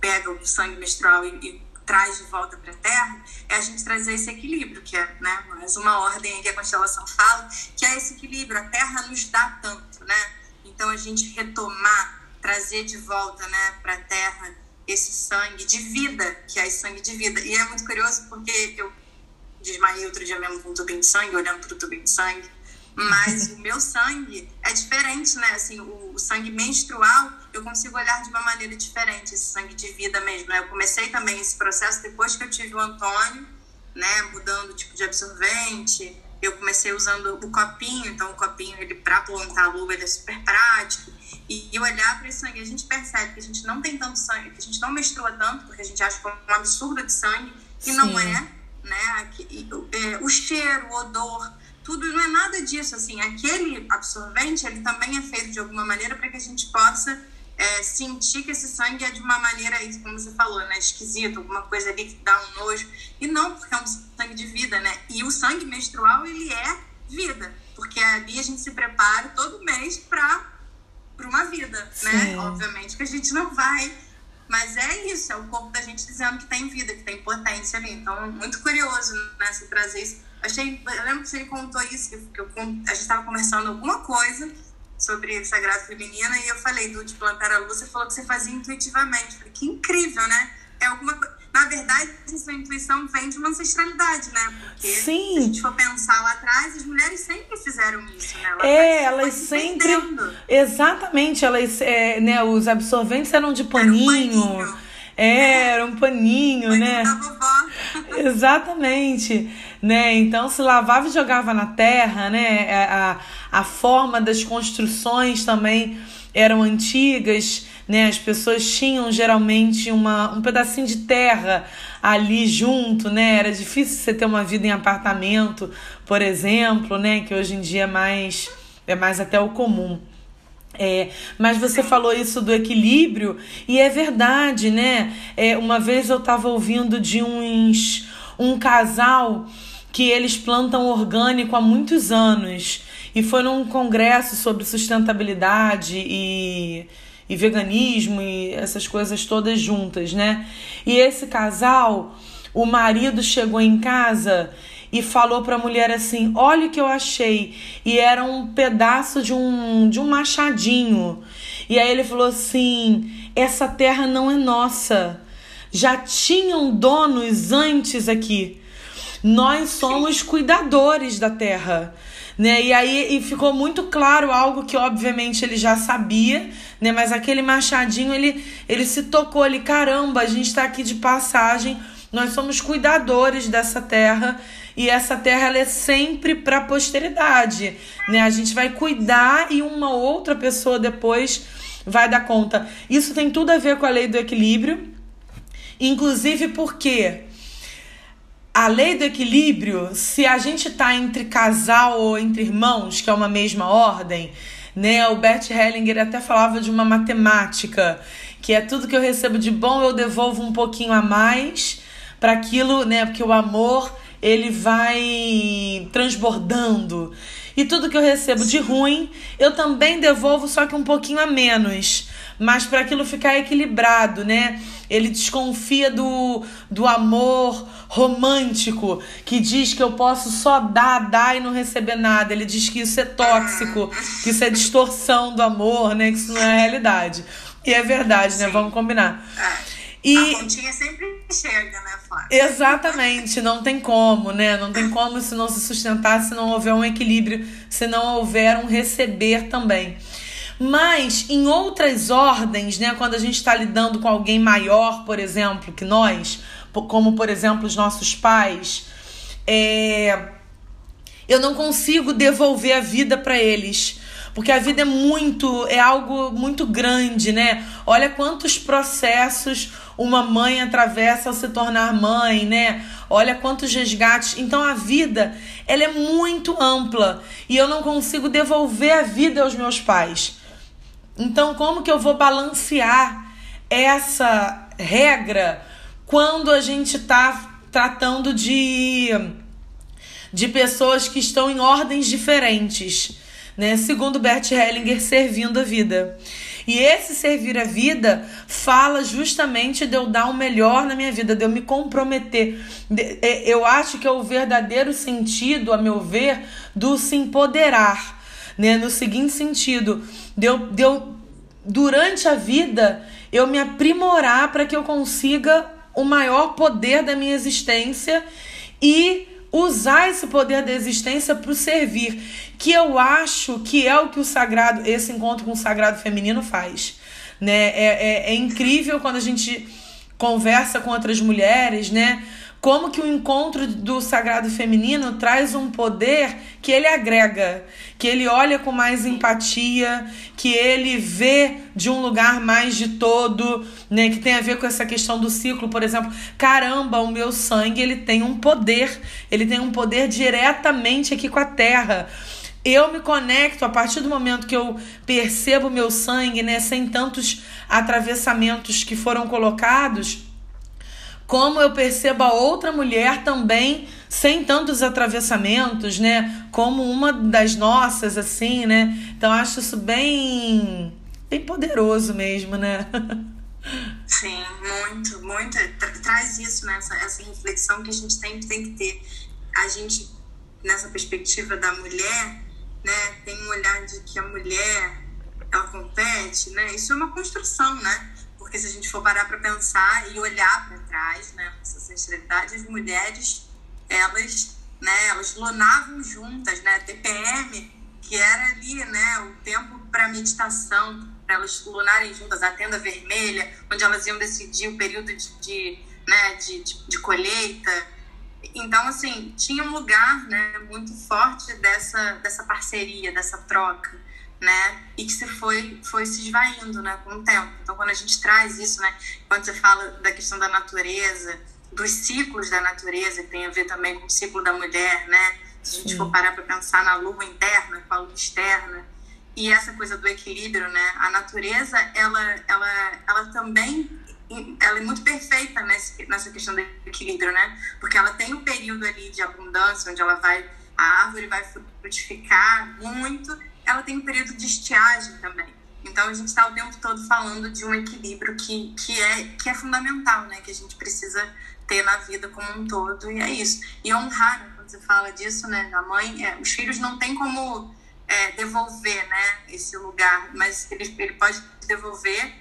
pega o sangue menstrual e, e traz de volta para a Terra, é a gente trazer esse equilíbrio, que é né, mais uma ordem que a constelação fala, que é esse equilíbrio. A Terra nos dá tanto, né? Então a gente retomar, trazer de volta, né, para a Terra esse sangue de vida, que é sangue de vida. E é muito curioso porque eu desmaiei outro dia mesmo com um tubinho de sangue, olhando para o tubinho de sangue. Mas o meu sangue é diferente, né? Assim, o, o, sangue menstrual, eu consigo olhar de uma maneira diferente, esse sangue de vida mesmo. Né? Eu comecei também esse processo depois que eu tive o Antônio, né? Mudando o tipo de absorvente. Eu comecei usando o copinho, então o copinho, ele para plantar a luva, ele é super prático. E, olhar para esse sangue, a gente percebe que a gente não tem tanto sangue, que a gente não menstrua tanto, porque a gente acha que é um absurdo de sangue, e Sim. não é, né? É, o cheiro, o odor, tudo não é nada disso. Assim, aquele absorvente, ele também é feito de alguma maneira para que a gente possa é, sentir que esse sangue é de uma maneira, como você falou, né, esquisito, alguma coisa ali que dá um nojo. E não porque é um sangue de vida, né? E o sangue menstrual, ele é vida, porque ali a gente se prepara todo mês para uma vida, né? Sim. né? Obviamente que a gente não vai mas é isso, é o corpo da gente dizendo que tem vida, que tem potência ali. Então, muito curioso, né, você trazer isso. Achei, eu lembro que você contou isso, que eu, a gente estava conversando alguma coisa sobre Sagrado Feminina e eu falei do de plantar a luz, você falou que você fazia intuitivamente. falei, que incrível, né? É alguma coisa na verdade, essa intuição vem de uma ancestralidade, né? Porque Sim. se a gente for pensar lá atrás, as mulheres sempre fizeram isso, né? Elas é, elas sempre. Exatamente, elas, é, né, os absorventes eram de paninho. Era um paninho. É, era um paninho, né? Exatamente, né? Então se lavava e jogava na terra, né? É, a, a forma das construções também eram antigas né? As pessoas tinham geralmente uma, um pedacinho de terra ali junto, né? Era difícil você ter uma vida em apartamento, por exemplo, né? Que hoje em dia é mais, é mais até o comum. É, mas você falou isso do equilíbrio e é verdade, né? É, uma vez eu estava ouvindo de uns um casal que eles plantam orgânico há muitos anos e foi num congresso sobre sustentabilidade e e veganismo e essas coisas todas juntas, né? E esse casal, o marido chegou em casa e falou para a mulher assim: "Olha o que eu achei". E era um pedaço de um de um machadinho. E aí ele falou assim: "Essa terra não é nossa. Já tinham donos antes aqui. Nós somos cuidadores da terra." Né? E aí e ficou muito claro algo que obviamente ele já sabia, né? Mas aquele machadinho ele ele se tocou ali, caramba, a gente está aqui de passagem, nós somos cuidadores dessa terra e essa terra ela é sempre para a posteridade, né? A gente vai cuidar e uma outra pessoa depois vai dar conta. Isso tem tudo a ver com a lei do equilíbrio, inclusive porque a lei do equilíbrio, se a gente está entre casal ou entre irmãos, que é uma mesma ordem, né? O Bert Hellinger até falava de uma matemática, que é tudo que eu recebo de bom eu devolvo um pouquinho a mais para aquilo, né? Porque o amor ele vai transbordando. E tudo que eu recebo de ruim, eu também devolvo, só que um pouquinho a menos. Mas para aquilo ficar equilibrado, né? Ele desconfia do, do amor romântico, que diz que eu posso só dar, dar e não receber nada. Ele diz que isso é tóxico, que isso é distorção do amor, né? Que isso não é realidade. E é verdade, né? Vamos combinar. É. E... A pontinha sempre chega, né, Flávia? Exatamente, não tem como, né? Não tem como se não se sustentar, se não houver um equilíbrio, se não houver um receber também. Mas em outras ordens, né, quando a gente está lidando com alguém maior, por exemplo, que nós, como por exemplo os nossos pais, é... eu não consigo devolver a vida para eles. Porque a vida é muito, é algo muito grande, né? Olha quantos processos uma mãe atravessa ao se tornar mãe, né? Olha quantos resgates. Então a vida, ela é muito ampla e eu não consigo devolver a vida aos meus pais. Então como que eu vou balancear essa regra quando a gente está tratando de, de pessoas que estão em ordens diferentes, né? Segundo Bert Hellinger, servindo a vida. E esse servir a vida fala justamente de eu dar o melhor na minha vida, de eu me comprometer. É, eu acho que é o verdadeiro sentido, a meu ver, do se empoderar. Né? No seguinte sentido, de eu, de eu durante a vida, eu me aprimorar para que eu consiga o maior poder da minha existência e usar esse poder da existência para servir, que eu acho que é o que o sagrado, esse encontro com o sagrado feminino faz. Né? É, é, é incrível quando a gente conversa com outras mulheres, né? Como que o encontro do sagrado feminino traz um poder que ele agrega, que ele olha com mais empatia, que ele vê de um lugar mais de todo, né, que tem a ver com essa questão do ciclo, por exemplo, caramba, o meu sangue, ele tem um poder, ele tem um poder diretamente aqui com a terra. Eu me conecto a partir do momento que eu percebo meu sangue, né, sem tantos atravessamentos que foram colocados, como eu percebo a outra mulher também sem tantos atravessamentos, né? Como uma das nossas, assim, né? Então acho isso bem, bem poderoso mesmo, né? Sim, muito, muito. Traz isso, né? Essa, essa reflexão que a gente tem, tem que ter. A gente, nessa perspectiva da mulher, né? Tem um olhar de que a mulher, ela compete, né? Isso é uma construção, né? Porque se a gente for parar para pensar e olhar para trás, né, essa ancestralidade, as mulheres, elas, né, elas lunavam juntas, né, TPM, que era ali, né, o tempo para meditação, para elas lunarem juntas, a tenda vermelha, onde elas iam decidir o período de, de né, de, de, de colheita. Então, assim, tinha um lugar, né, muito forte dessa, dessa parceria, dessa troca né? E que você foi, foi se esvaindo, né, com o tempo. Então, quando a gente traz isso, né, quando você fala da questão da natureza, dos ciclos da natureza, que tem a ver também com o ciclo da mulher, né? Se a gente Sim. for parar para pensar na lua interna, com a lua externa, e essa coisa do equilíbrio, né? A natureza, ela, ela, ela também ela é muito perfeita nessa questão do equilíbrio, né? Porque ela tem um período ali de abundância, onde ela vai, a árvore vai frutificar muito, ela tem um período de estiagem também. Então a gente está o tempo todo falando de um equilíbrio que, que, é, que é fundamental, né? Que a gente precisa ter na vida como um todo, e é isso. E honrar, né? quando você fala disso, né? Da mãe, é, os filhos não tem como é, devolver, né? Esse lugar, mas ele, ele pode devolver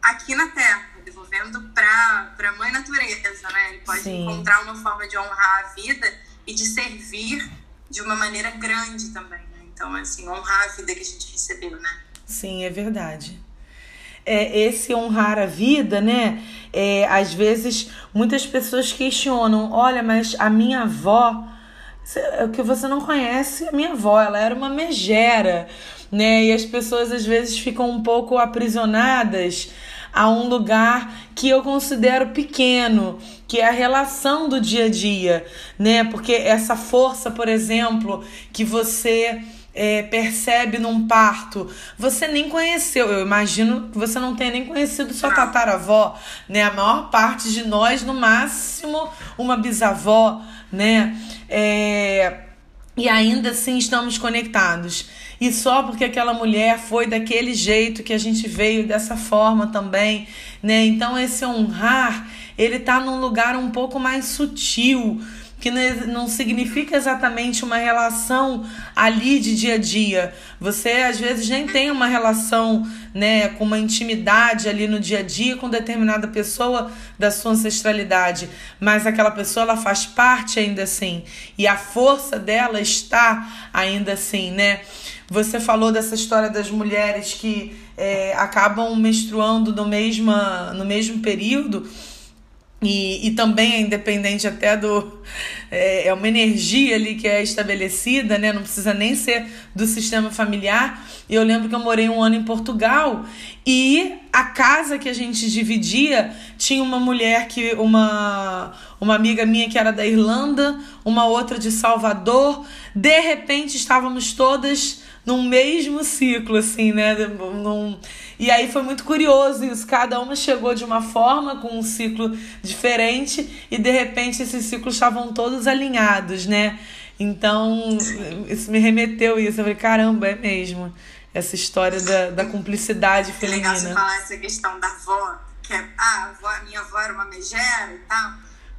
aqui na Terra, devolvendo para a mãe natureza, né? Ele pode Sim. encontrar uma forma de honrar a vida e de servir de uma maneira grande também. Então, assim, honrar a vida que a gente recebeu, né? Sim, é verdade. É, esse honrar a vida, né? É, às vezes, muitas pessoas questionam: olha, mas a minha avó, é o que você não conhece, a minha avó, ela era uma megera, né? E as pessoas às vezes ficam um pouco aprisionadas a um lugar que eu considero pequeno, que é a relação do dia a dia, né? Porque essa força, por exemplo, que você é, percebe num parto, você nem conheceu. Eu imagino que você não tenha nem conhecido sua tataravó, né? A maior parte de nós, no máximo, uma bisavó, né? É, e ainda assim estamos conectados. E só porque aquela mulher foi daquele jeito que a gente veio dessa forma também, né? Então esse honrar, ele tá num lugar um pouco mais sutil, que não significa exatamente uma relação ali de dia a dia. Você às vezes nem tem uma relação, né, com uma intimidade ali no dia a dia com determinada pessoa da sua ancestralidade, mas aquela pessoa ela faz parte ainda assim e a força dela está ainda assim, né? Você falou dessa história das mulheres que é, acabam menstruando no mesmo, no mesmo período. E, e também é independente até do. É, é uma energia ali que é estabelecida, né? Não precisa nem ser do sistema familiar. E eu lembro que eu morei um ano em Portugal e a casa que a gente dividia tinha uma mulher que. Uma, uma amiga minha que era da Irlanda, uma outra de Salvador. De repente estávamos todas num mesmo ciclo, assim, né? Num... E aí foi muito curioso isso. Cada uma chegou de uma forma, com um ciclo diferente, e de repente esses ciclos estavam todos alinhados, né? Então, isso me remeteu isso. Eu falei, caramba, é mesmo. Essa história da, da cumplicidade feminina. É legal você falar essa questão da avó, que é, ah, a avó, minha avó era uma megera e tal.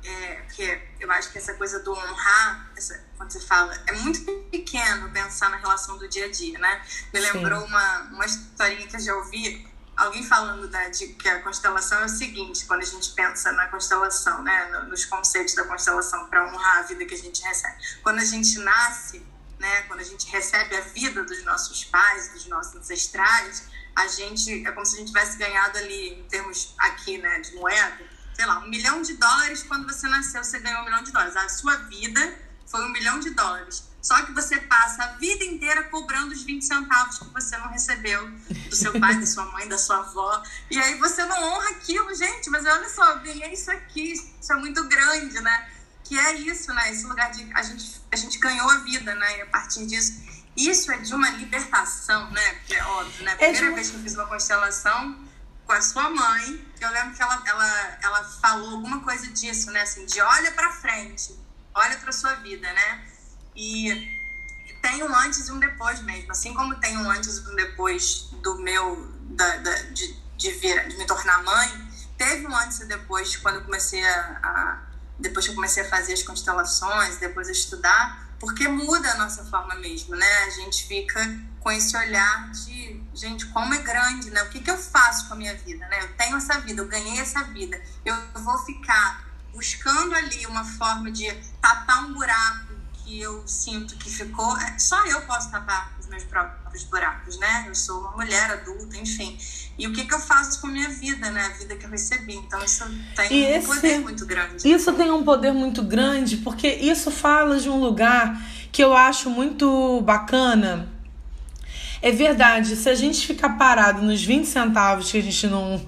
É, porque eu acho que essa coisa do honrar, essa, quando você fala, é muito pequeno pensar na relação do dia a dia, né? Me lembrou uma, uma historinha que eu já ouvi, alguém falando da, de, que a constelação é o seguinte, quando a gente pensa na constelação, né? Nos conceitos da constelação para honrar a vida que a gente recebe. Quando a gente nasce, né? Quando a gente recebe a vida dos nossos pais, dos nossos ancestrais, a gente, é como se a gente tivesse ganhado ali, em termos aqui, né? De moeda, sei lá, um milhão de dólares quando você nasceu, você ganhou um milhão de dólares. A sua vida foi um milhão de dólares. Só que você passa a vida inteira cobrando os 20 centavos que você não recebeu do seu pai, da sua mãe, da sua avó. E aí você não honra aquilo, gente. Mas olha só, ganhei isso aqui. Isso é muito grande, né? Que é isso, né? Esse lugar de. A gente, a gente ganhou a vida, né? E a partir disso. Isso é de uma libertação, né? Porque é óbvio, né? A primeira é de... vez que eu fiz uma constelação com a sua mãe, eu lembro que ela, ela, ela falou alguma coisa disso, né? Assim, de olha para frente, olha para sua vida, né? E tem um antes e um depois mesmo. Assim como tem um antes e um depois do meu, da, da, de, de, vir, de me tornar mãe, teve um antes e depois quando eu comecei a, a, depois que eu comecei a fazer as constelações, depois a estudar, porque muda a nossa forma mesmo, né? A gente fica com esse olhar de, gente, como é grande, né? O que, que eu faço com a minha vida, né? Eu tenho essa vida, eu ganhei essa vida, eu vou ficar buscando ali uma forma de tapar um buraco que eu sinto que ficou. É, só eu posso tapar os meus próprios buracos, né? Eu sou uma mulher adulta, enfim. E o que, que eu faço com a minha vida, né? A vida que eu recebi. Então, isso tem esse, um poder muito grande. Isso tem um poder muito grande, porque isso fala de um lugar que eu acho muito bacana. É verdade, se a gente ficar parado nos 20 centavos que a gente não,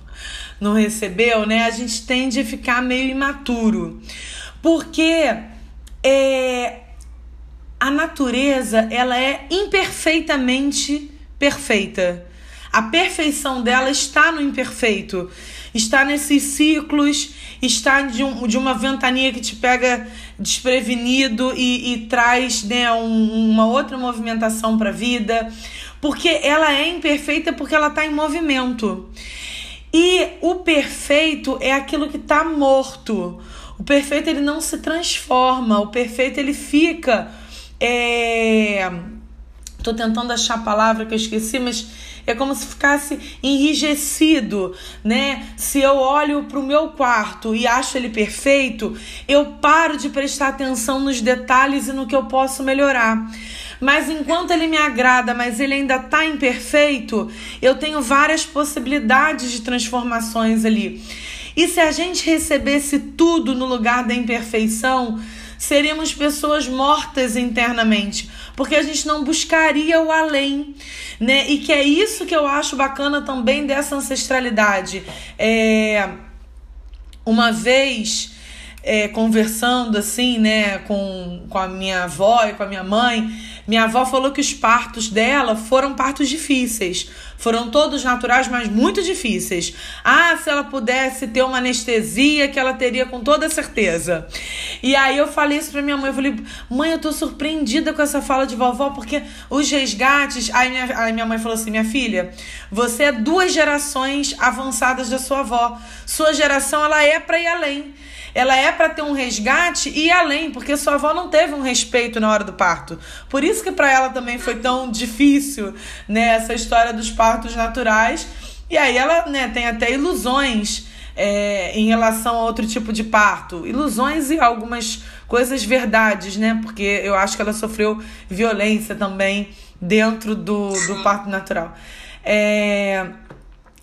não recebeu, né? A gente tende a ficar meio imaturo. Porque é, a natureza ela é imperfeitamente perfeita. A perfeição dela está no imperfeito, está nesses ciclos, está de, um, de uma ventania que te pega desprevenido e, e traz né, um, uma outra movimentação para a vida, porque ela é imperfeita porque ela está em movimento. E o perfeito é aquilo que está morto. O perfeito ele não se transforma, o perfeito ele fica é... Tô tentando achar a palavra que eu esqueci, mas é como se ficasse enrijecido, né? Se eu olho para o meu quarto e acho ele perfeito, eu paro de prestar atenção nos detalhes e no que eu posso melhorar. Mas enquanto ele me agrada, mas ele ainda está imperfeito, eu tenho várias possibilidades de transformações ali. E se a gente recebesse tudo no lugar da imperfeição, seríamos pessoas mortas internamente, porque a gente não buscaria o além, né? E que é isso que eu acho bacana também dessa ancestralidade. É, uma vez é, conversando assim, né, com, com a minha avó e com a minha mãe, minha avó falou que os partos dela foram partos difíceis. Foram todos naturais, mas muito difíceis. Ah, se ela pudesse ter uma anestesia, que ela teria com toda certeza. E aí eu falei isso pra minha mãe. Eu falei, mãe, eu tô surpreendida com essa fala de vovó, porque os resgates. Aí minha, aí minha mãe falou assim: minha filha, você é duas gerações avançadas da sua avó. Sua geração, ela é pra ir além ela é para ter um resgate e ir além, porque sua avó não teve um respeito na hora do parto. Por isso que para ela também foi tão difícil, né, essa história dos partos naturais. E aí ela, né, tem até ilusões é, em relação a outro tipo de parto. Ilusões e algumas coisas verdades, né? Porque eu acho que ela sofreu violência também dentro do, do parto natural. É,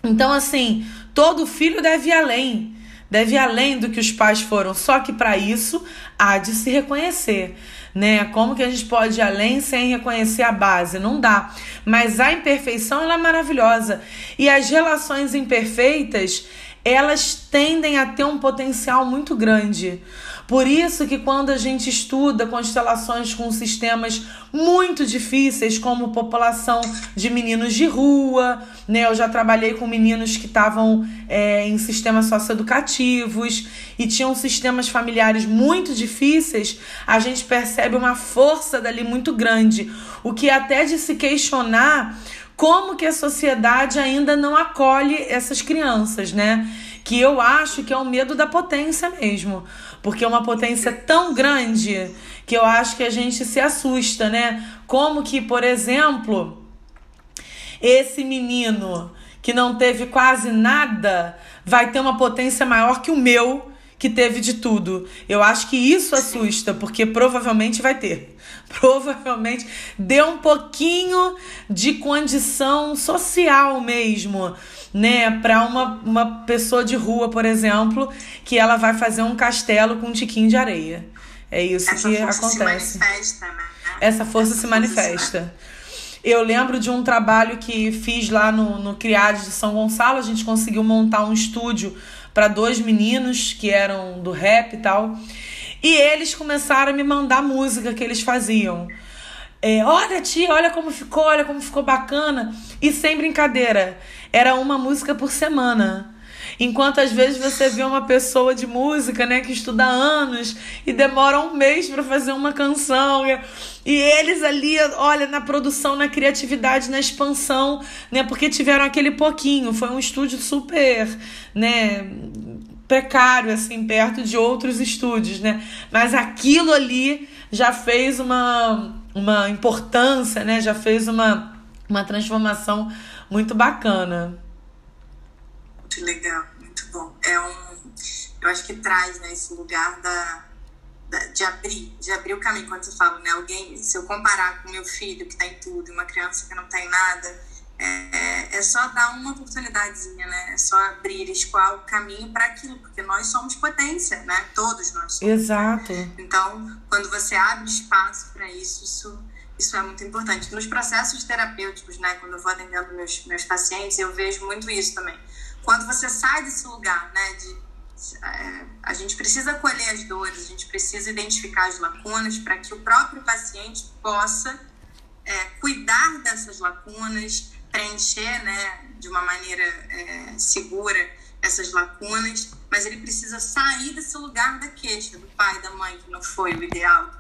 então, assim, todo filho deve ir além deve ir além do que os pais foram. Só que para isso há de se reconhecer. Né? Como que a gente pode ir além sem reconhecer a base? Não dá. Mas a imperfeição ela é maravilhosa. E as relações imperfeitas, elas tendem a ter um potencial muito grande. Por isso que quando a gente estuda constelações com sistemas muito difíceis, como população de meninos de rua, né? Eu já trabalhei com meninos que estavam é, em sistemas socioeducativos e tinham sistemas familiares muito difíceis, a gente percebe uma força dali muito grande. O que é até de se questionar como que a sociedade ainda não acolhe essas crianças, né? Que eu acho que é o medo da potência mesmo porque é uma potência tão grande que eu acho que a gente se assusta, né? Como que, por exemplo, esse menino que não teve quase nada vai ter uma potência maior que o meu, que teve de tudo. Eu acho que isso assusta, porque provavelmente vai ter. Provavelmente deu um pouquinho de condição social mesmo, né? Para uma, uma pessoa de rua, por exemplo, que ela vai fazer um castelo com um tiquinho de areia. É isso Essa que força acontece. Se manifesta, né? Essa força Essa se força manifesta. Eu lembro de um trabalho que fiz lá no, no Criades de São Gonçalo. A gente conseguiu montar um estúdio para dois meninos que eram do rap e tal. E eles começaram a me mandar música que eles faziam. É, olha, tia, olha como ficou, olha como ficou bacana. E sem brincadeira, era uma música por semana. Enquanto às vezes você vê uma pessoa de música, né, que estuda anos e demora um mês para fazer uma canção. E eles ali, olha, na produção, na criatividade, na expansão, né, porque tiveram aquele pouquinho. Foi um estúdio super, né, precário, assim, perto de outros estúdios, né? Mas aquilo ali já fez uma, uma importância, né? Já fez uma, uma transformação muito bacana. Muito legal, muito bom. É um, eu acho que traz né, esse lugar da, da, de abrir, de abrir o caminho quando você fala, né? Alguém, se eu comparar com meu filho que tem tudo, e uma criança que não tem nada, é, é só dar uma oportunidadezinha, né? É só abrir, escoar o caminho para aquilo, porque nós somos potência, né? Todos nós somos. Exato. Então, quando você abre espaço para isso, isso, isso é muito importante. Nos processos terapêuticos, né? Quando eu vou atendendo meus, meus pacientes, eu vejo muito isso também. Quando você sai desse lugar, né? De, é, a gente precisa colher as dores, a gente precisa identificar as lacunas para que o próprio paciente possa é, cuidar dessas lacunas, preencher né, de uma maneira é, segura essas lacunas, mas ele precisa sair desse lugar da queixa do pai, da mãe, que não foi o ideal.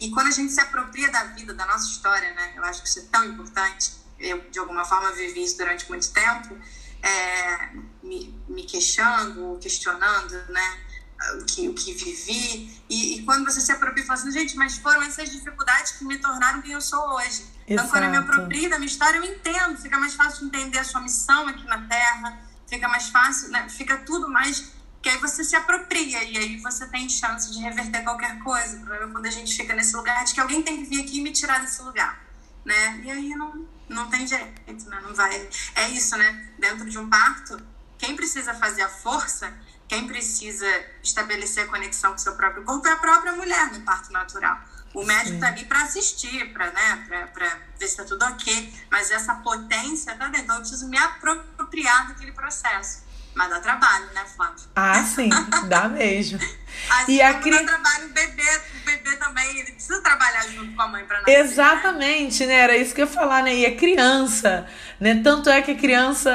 E quando a gente se apropria da vida, da nossa história, né, eu acho que isso é tão importante, eu de alguma forma vivi isso durante muito tempo, é, me, me queixando, questionando, né, o que, o que vivi. E, e, quando você se apropria fala assim, gente, mas foram essas dificuldades que me tornaram quem eu sou hoje. Exato. Então, quando eu me aproprio da minha história, eu entendo. Fica mais fácil entender a sua missão aqui na Terra. Fica mais fácil, né? Fica tudo mais... Que aí você se apropria e aí você tem chance de reverter qualquer coisa. O problema é quando a gente fica nesse lugar de que alguém tem que vir aqui e me tirar desse lugar, né? E aí não, não tem jeito, né? Não vai... É isso, né? Dentro de um parto, quem precisa fazer a força quem precisa estabelecer a conexão com o seu próprio corpo é a própria mulher no parto natural. O médico está ali para assistir, para né, ver se está tudo ok, mas essa potência está dentro. Então, eu preciso me apropriar daquele processo. Mas dá trabalho, né, Flávio? Ah, sim, dá mesmo. assim e a cri... dá trabalho, o bebê, o bebê também, ele precisa trabalhar junto com a mãe para nascer. né? Exatamente, né? Era isso que eu ia falar, né? E a criança, né? Tanto é que a criança,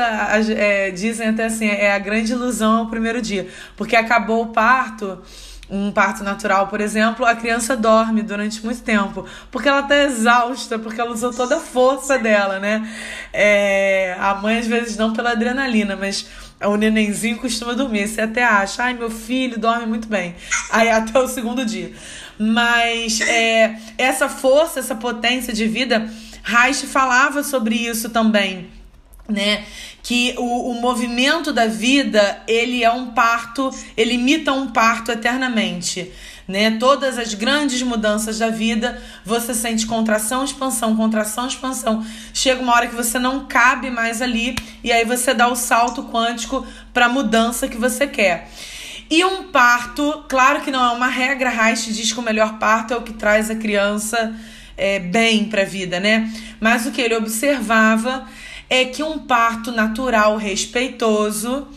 é, dizem até assim, é a grande ilusão ao primeiro dia. Porque acabou o parto um parto natural, por exemplo, a criança dorme durante muito tempo, porque ela tá exausta, porque ela usou toda a força dela, né? É, a mãe às vezes não pela adrenalina, mas o nenenzinho costuma dormir. Você até acha, ai, meu filho dorme muito bem. Aí até o segundo dia. Mas é, essa força, essa potência de vida, Reich falava sobre isso também né? Que o, o movimento da vida, ele é um parto, ele imita um parto eternamente. Né? Todas as grandes mudanças da vida, você sente contração, expansão, contração, expansão. Chega uma hora que você não cabe mais ali e aí você dá o salto quântico para a mudança que você quer. E um parto, claro que não é uma regra, Reich diz que o melhor parto é o que traz a criança é, bem para a vida, né? Mas o que ele observava é que um parto natural respeitoso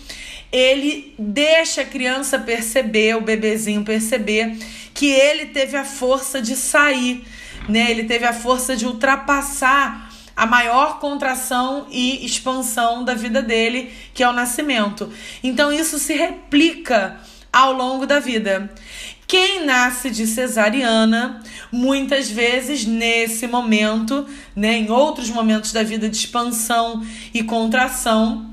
ele deixa a criança perceber, o bebezinho perceber, que ele teve a força de sair, né? Ele teve a força de ultrapassar a maior contração e expansão da vida dele, que é o nascimento. Então isso se replica ao longo da vida. Quem nasce de cesariana, muitas vezes nesse momento, né, em outros momentos da vida de expansão e contração,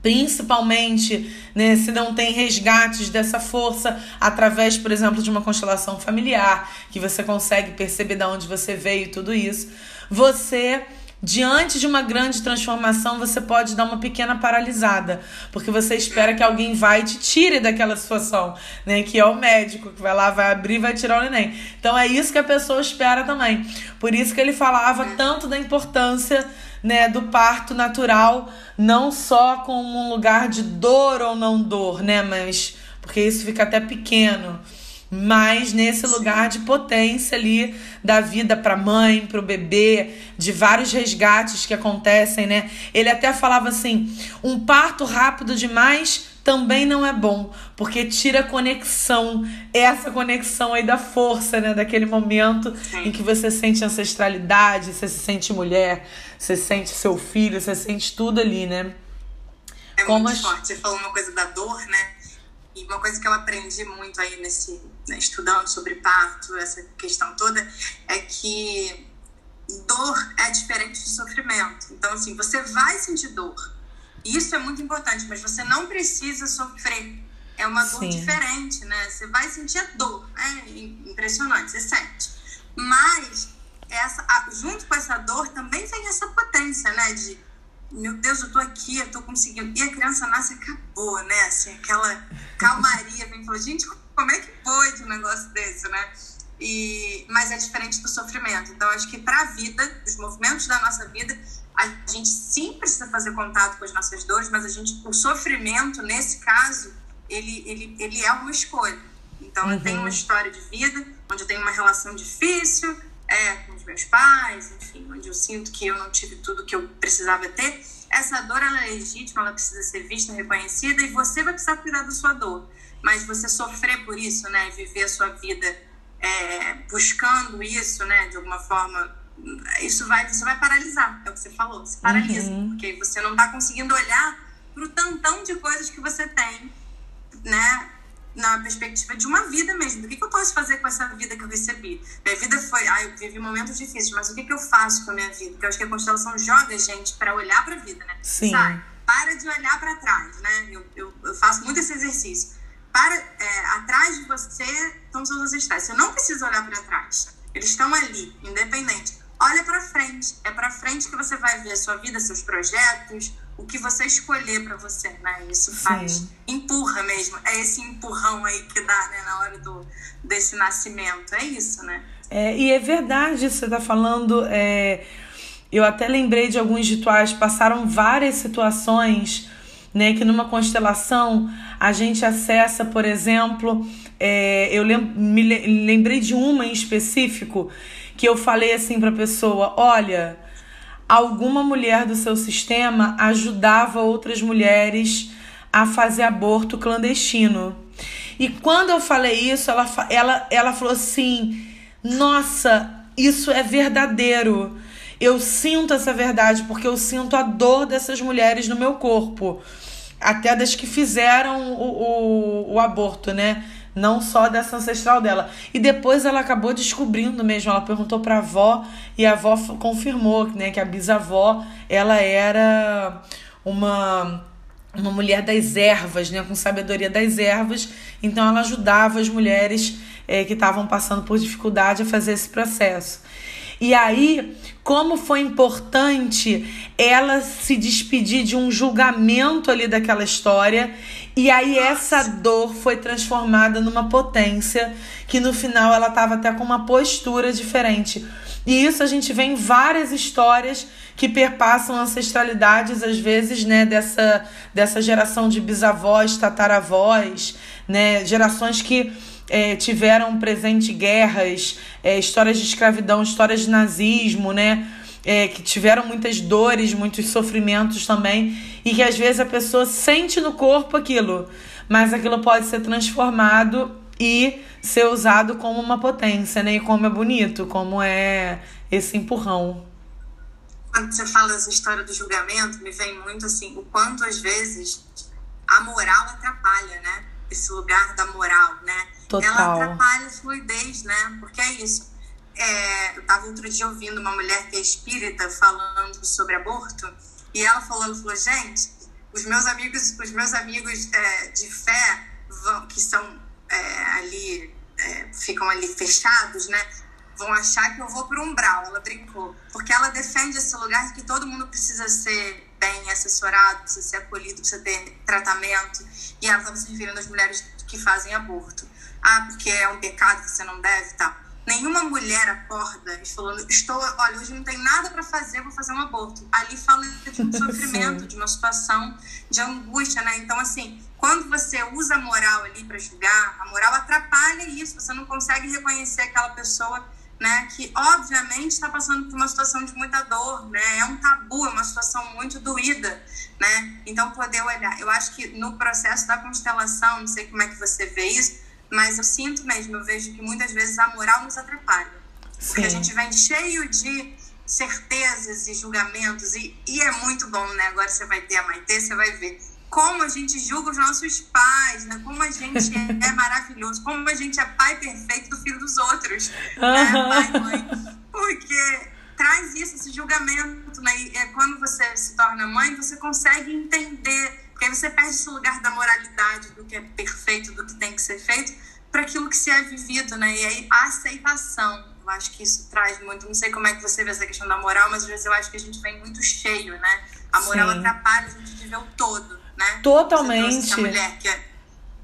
principalmente né, se não tem resgates dessa força através, por exemplo, de uma constelação familiar, que você consegue perceber de onde você veio e tudo isso, você diante de uma grande transformação, você pode dar uma pequena paralisada, porque você espera que alguém vai e te tire daquela situação, né? Que é o médico que vai lá, vai abrir, vai tirar o neném. Então é isso que a pessoa espera também. Por isso que ele falava tanto da importância, né, do parto natural, não só como um lugar de dor ou não dor, né, mas porque isso fica até pequeno mas nesse lugar de potência ali da vida para mãe, para o bebê, de vários resgates que acontecem, né? Ele até falava assim: um parto rápido demais também não é bom, porque tira a conexão, essa conexão aí da força, né? Daquele momento em que você sente ancestralidade, você se sente mulher, você sente seu filho, você sente tudo ali, né? É Como muito as... forte. Você falou uma coisa da dor, né? E uma coisa que eu aprendi muito aí nesse né, estudando sobre parto, essa questão toda, é que dor é diferente de sofrimento. Então, assim, você vai sentir dor. Isso é muito importante, mas você não precisa sofrer. É uma dor Sim. diferente, né? Você vai sentir a dor. É impressionante, você sente. Mas, essa, junto com essa dor, também vem essa potência, né? De meu Deus, eu tô aqui, eu tô conseguindo. E a criança nasce acabou, né? Assim, aquela calmaria. Vem falou, gente, como é que pode um negócio desse, né? E, mas é diferente do sofrimento. Então, acho que para a vida, os movimentos da nossa vida, a gente sim precisa fazer contato com as nossas dores, mas a gente, o sofrimento, nesse caso, ele, ele, ele é uma escolha. Então, uhum. eu tenho uma uhum. história de vida onde eu tenho uma relação difícil é, meus pais, enfim, onde eu sinto que eu não tive tudo que eu precisava ter. Essa dor, ela é legítima, ela precisa ser vista, reconhecida, e você vai precisar cuidar da sua dor mas você sofrer por isso, né, viver a sua vida é, buscando isso, né, de alguma forma, isso vai, você vai paralisar, é o que você falou, você paralisa, uhum. porque você não está conseguindo olhar para o tantão de coisas que você tem, né, na perspectiva de uma vida mesmo. O que, que eu posso fazer com essa vida que eu recebi? Minha vida foi, ah, eu vivi momentos difíceis, mas o que, que eu faço com a minha vida? Porque eu acho que a constelação joga a gente para olhar para a vida, né? Sim. Sai, para de olhar para trás, né? Eu, eu, eu faço muito esse exercício para é, atrás de você estão seus ancestrais. Você não precisa olhar para trás. Eles estão ali, independente. Olha para frente. É para frente que você vai ver a sua vida, seus projetos, o que você escolher para você, né? Isso faz, Sim. empurra mesmo. É esse empurrão aí que dá, né, na hora do desse nascimento. É isso, né? É, e é verdade, você está falando. É, eu até lembrei de alguns rituais, passaram várias situações né? Que numa constelação a gente acessa, por exemplo, é, eu lem me lembrei de uma em específico que eu falei assim para a pessoa: olha, alguma mulher do seu sistema ajudava outras mulheres a fazer aborto clandestino. E quando eu falei isso, ela, ela, ela falou assim: nossa, isso é verdadeiro. Eu sinto essa verdade porque eu sinto a dor dessas mulheres no meu corpo até das que fizeram o, o, o aborto, né? Não só dessa ancestral dela. E depois ela acabou descobrindo mesmo. Ela perguntou pra avó e a avó confirmou né, que a bisavó ela era uma uma mulher das ervas, né, com sabedoria das ervas. Então ela ajudava as mulheres é, que estavam passando por dificuldade a fazer esse processo. E aí, como foi importante ela se despedir de um julgamento ali daquela história. E aí essa dor foi transformada numa potência que no final ela estava até com uma postura diferente. E isso a gente vê em várias histórias que perpassam ancestralidades, às vezes, né, dessa, dessa geração de bisavós, tataravós, né, gerações que é, tiveram presente guerras, é, histórias de escravidão, histórias de nazismo, né? É, que tiveram muitas dores, muitos sofrimentos também, e que às vezes a pessoa sente no corpo aquilo, mas aquilo pode ser transformado e ser usado como uma potência, né? E como é bonito, como é esse empurrão. Quando você fala essa história do julgamento, me vem muito assim, o quanto às vezes a moral atrapalha, né? Esse lugar da moral, né? Total. ela atrapalha a fluidez, né? Porque é isso. É, eu estava outro dia ouvindo uma mulher que é espírita falando sobre aborto e ela ela falou, gente, os meus amigos, os meus amigos é, de fé vão, que são é, ali, é, ficam ali fechados, né? vão achar que eu vou pro umbral, ela brincou. Porque ela defende esse lugar que todo mundo precisa ser bem assessorado, precisa ser acolhido, precisa ter tratamento. E ela estava se referindo às mulheres que fazem aborto. Ah, porque é um pecado que você não deve tal. Nenhuma mulher acorda e falando, estou, olha, hoje não tem nada para fazer, vou fazer um aborto. Ali fala de um sofrimento, de uma situação de angústia, né? Então, assim, quando você usa a moral ali para julgar, a moral atrapalha isso, você não consegue reconhecer aquela pessoa né, que obviamente está passando por uma situação de muita dor, né, é um tabu, é uma situação muito doída, né, então poder olhar, eu acho que no processo da constelação, não sei como é que você vê isso, mas eu sinto mesmo, eu vejo que muitas vezes a moral nos atrapalha, Sim. porque a gente vem cheio de certezas e julgamentos, e, e é muito bom, né, agora você vai ter a Maitê, você vai ver, como a gente julga os nossos pais, né? Como a gente é maravilhoso, como a gente é pai perfeito do filho dos outros, né? Pai mãe. Porque traz isso, esse julgamento, né? E é quando você se torna mãe, você consegue entender, porque aí você perde esse lugar da moralidade, do que é perfeito, do que tem que ser feito, para aquilo que se é vivido, né? E aí a aceitação. Eu acho que isso traz muito. Não sei como é que você vê essa questão da moral, mas às vezes eu acho que a gente vem muito cheio, né? A moral Sim. atrapalha a gente de ver o todo né? Totalmente. mulher que é,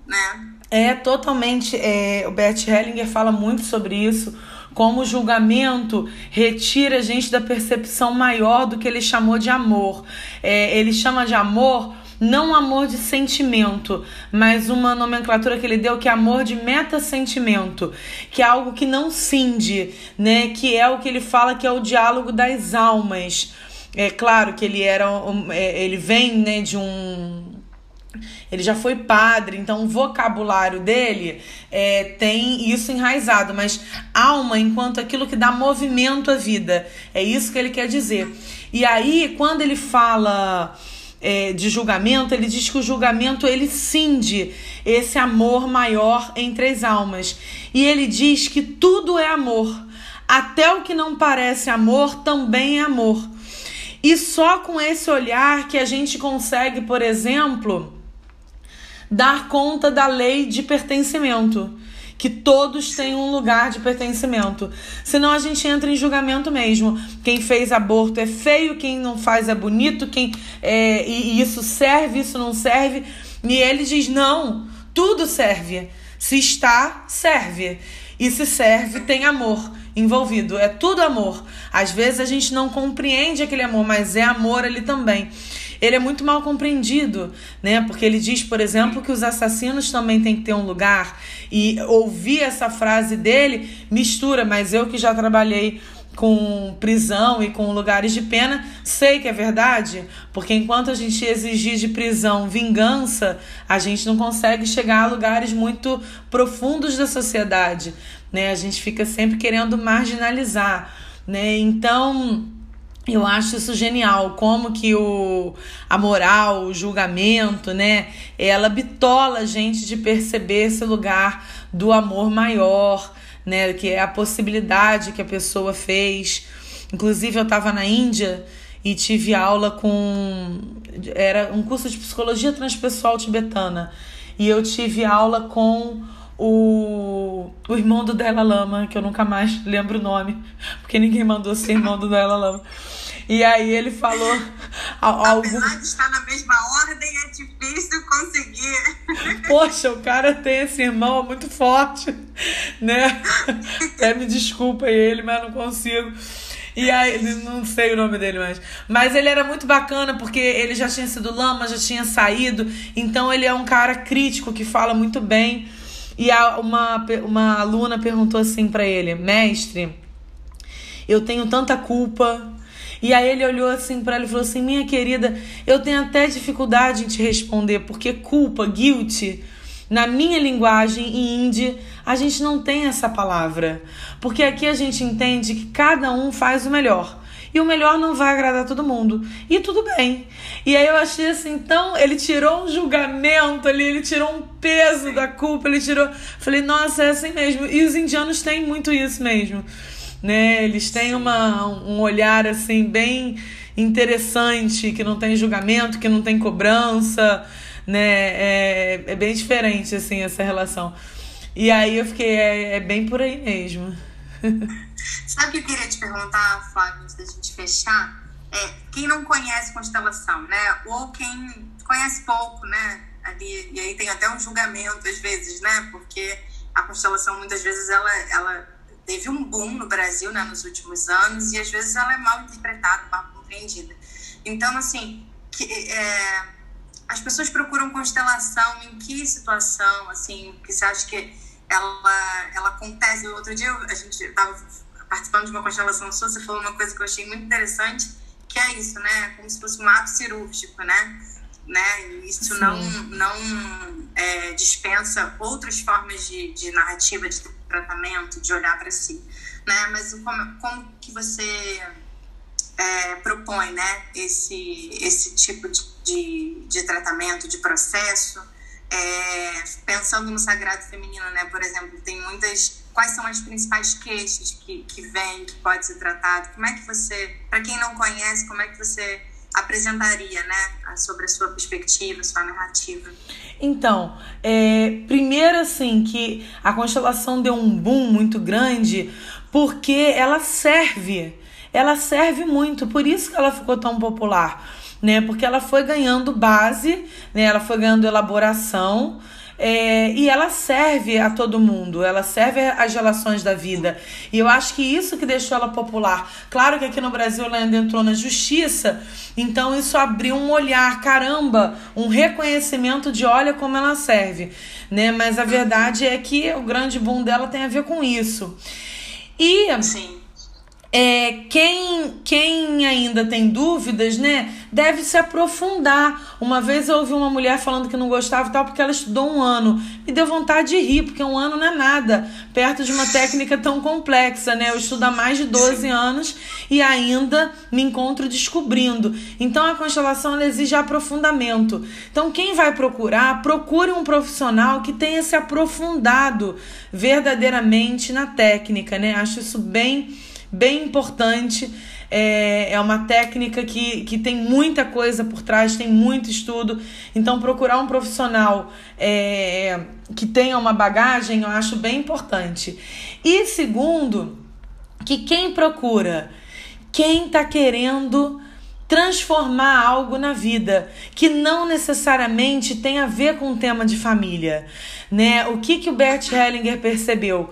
né? É, totalmente. É, o Bert Hellinger fala muito sobre isso. Como o julgamento retira a gente da percepção maior do que ele chamou de amor. É, ele chama de amor não amor de sentimento, mas uma nomenclatura que ele deu que é amor de meta-sentimento, que é algo que não cinde, né? Que é o que ele fala que é o diálogo das almas. É claro que ele era é, ele vem né, de um ele já foi padre, então o vocabulário dele é, tem isso enraizado, mas alma enquanto aquilo que dá movimento à vida, é isso que ele quer dizer. E aí, quando ele fala é, de julgamento, ele diz que o julgamento ele cinde esse amor maior entre as almas. E ele diz que tudo é amor, até o que não parece amor também é amor. E só com esse olhar que a gente consegue, por exemplo, dar conta da lei de pertencimento. Que todos têm um lugar de pertencimento. Senão a gente entra em julgamento mesmo. Quem fez aborto é feio, quem não faz é bonito, quem é, e, e isso serve, isso não serve. E ele diz: não, tudo serve. Se está, serve. E se serve, tem amor envolvido. É tudo amor. Às vezes a gente não compreende aquele amor, mas é amor ali também. Ele é muito mal compreendido, né? Porque ele diz, por exemplo, que os assassinos também têm que ter um lugar. E ouvir essa frase dele mistura, mas eu que já trabalhei com prisão e com lugares de pena, sei que é verdade, porque enquanto a gente exigir de prisão vingança, a gente não consegue chegar a lugares muito profundos da sociedade, né? A gente fica sempre querendo marginalizar, né? Então, eu acho isso genial, como que o, a moral, o julgamento, né? Ela bitola a gente de perceber esse lugar do amor maior, né? Que é a possibilidade que a pessoa fez. Inclusive, eu estava na Índia e tive aula com. Era um curso de psicologia transpessoal tibetana. E eu tive aula com o, o irmão do Dalai Lama, que eu nunca mais lembro o nome, porque ninguém mandou ser irmão do Dalai Lama. E aí ele falou. Algo... Apesar de estar na mesma ordem, é difícil conseguir. Poxa, o cara tem esse irmão muito forte, né? Até me desculpa ele, mas não consigo. E aí, não sei o nome dele mais. Mas ele era muito bacana porque ele já tinha sido lama, já tinha saído. Então ele é um cara crítico que fala muito bem. E uma, uma aluna perguntou assim para ele: Mestre, eu tenho tanta culpa. E aí ele olhou assim para ela e falou assim: Minha querida, eu tenho até dificuldade em te responder, porque culpa, guilt, na minha linguagem em hindi, a gente não tem essa palavra. Porque aqui a gente entende que cada um faz o melhor. E o melhor não vai agradar todo mundo. E tudo bem. E aí eu achei assim, então ele tirou um julgamento ali, ele tirou um peso da culpa, ele tirou. Falei, nossa, é assim mesmo. E os indianos têm muito isso mesmo. Né? Eles têm uma, um olhar assim bem interessante, que não tem julgamento, que não tem cobrança, né? É, é bem diferente assim essa relação. E aí eu fiquei, é, é bem por aí mesmo. Sabe o que eu queria te perguntar, Flávio, antes da gente fechar? É, quem não conhece constelação, né? Ou quem conhece pouco, né? Ali, e aí tem até um julgamento às vezes, né? Porque a constelação muitas vezes ela, ela teve um boom no Brasil, né? Nos últimos anos e às vezes ela é mal interpretada, mal compreendida. Então, assim, que, é, as pessoas procuram constelação em que situação, assim, que você acha que ela, ela acontece? Outro dia a gente estava participando de uma constelação sua, você falou uma coisa que eu achei muito interessante, que é isso, né? Como se fosse um ato cirúrgico, né? né? Isso Sim. não, não é, dispensa outras formas de, de narrativa, de tratamento, de olhar para si, né? Mas como, como que você é, propõe, né? Esse, esse tipo de, de, de tratamento, de processo, é, pensando no sagrado feminino, né? Por exemplo, tem muitas quais são as principais queixas que, que vêm, que pode ser tratado? Como é que você, para quem não conhece, como é que você apresentaria, né, sobre a sua perspectiva, sua narrativa? Então, é, primeiro assim que a constelação deu um boom muito grande porque ela serve, ela serve muito, por isso que ela ficou tão popular, né? Porque ela foi ganhando base, né? Ela foi ganhando elaboração é, e ela serve a todo mundo, ela serve às relações da vida. E eu acho que isso que deixou ela popular. Claro que aqui no Brasil ela ainda entrou na justiça, então isso abriu um olhar, caramba, um reconhecimento de olha como ela serve. Né? Mas a verdade é que o grande boom dela tem a ver com isso. E. Sim é, quem, quem ainda tem dúvidas, né, deve se aprofundar. Uma vez eu ouvi uma mulher falando que não gostava e tal porque ela estudou um ano. Me deu vontade de rir, porque um ano não é nada, perto de uma técnica tão complexa, né? Eu estudo há mais de 12 anos e ainda me encontro descobrindo. Então a constelação ela exige aprofundamento. Então quem vai procurar, procure um profissional que tenha se aprofundado verdadeiramente na técnica, né? Acho isso bem bem importante. É, é uma técnica que, que tem muita coisa por trás, tem muito estudo. Então, procurar um profissional é, que tenha uma bagagem eu acho bem importante. E segundo, que quem procura, quem está querendo transformar algo na vida que não necessariamente tem a ver com o tema de família, né? O que que o Bert Hellinger percebeu?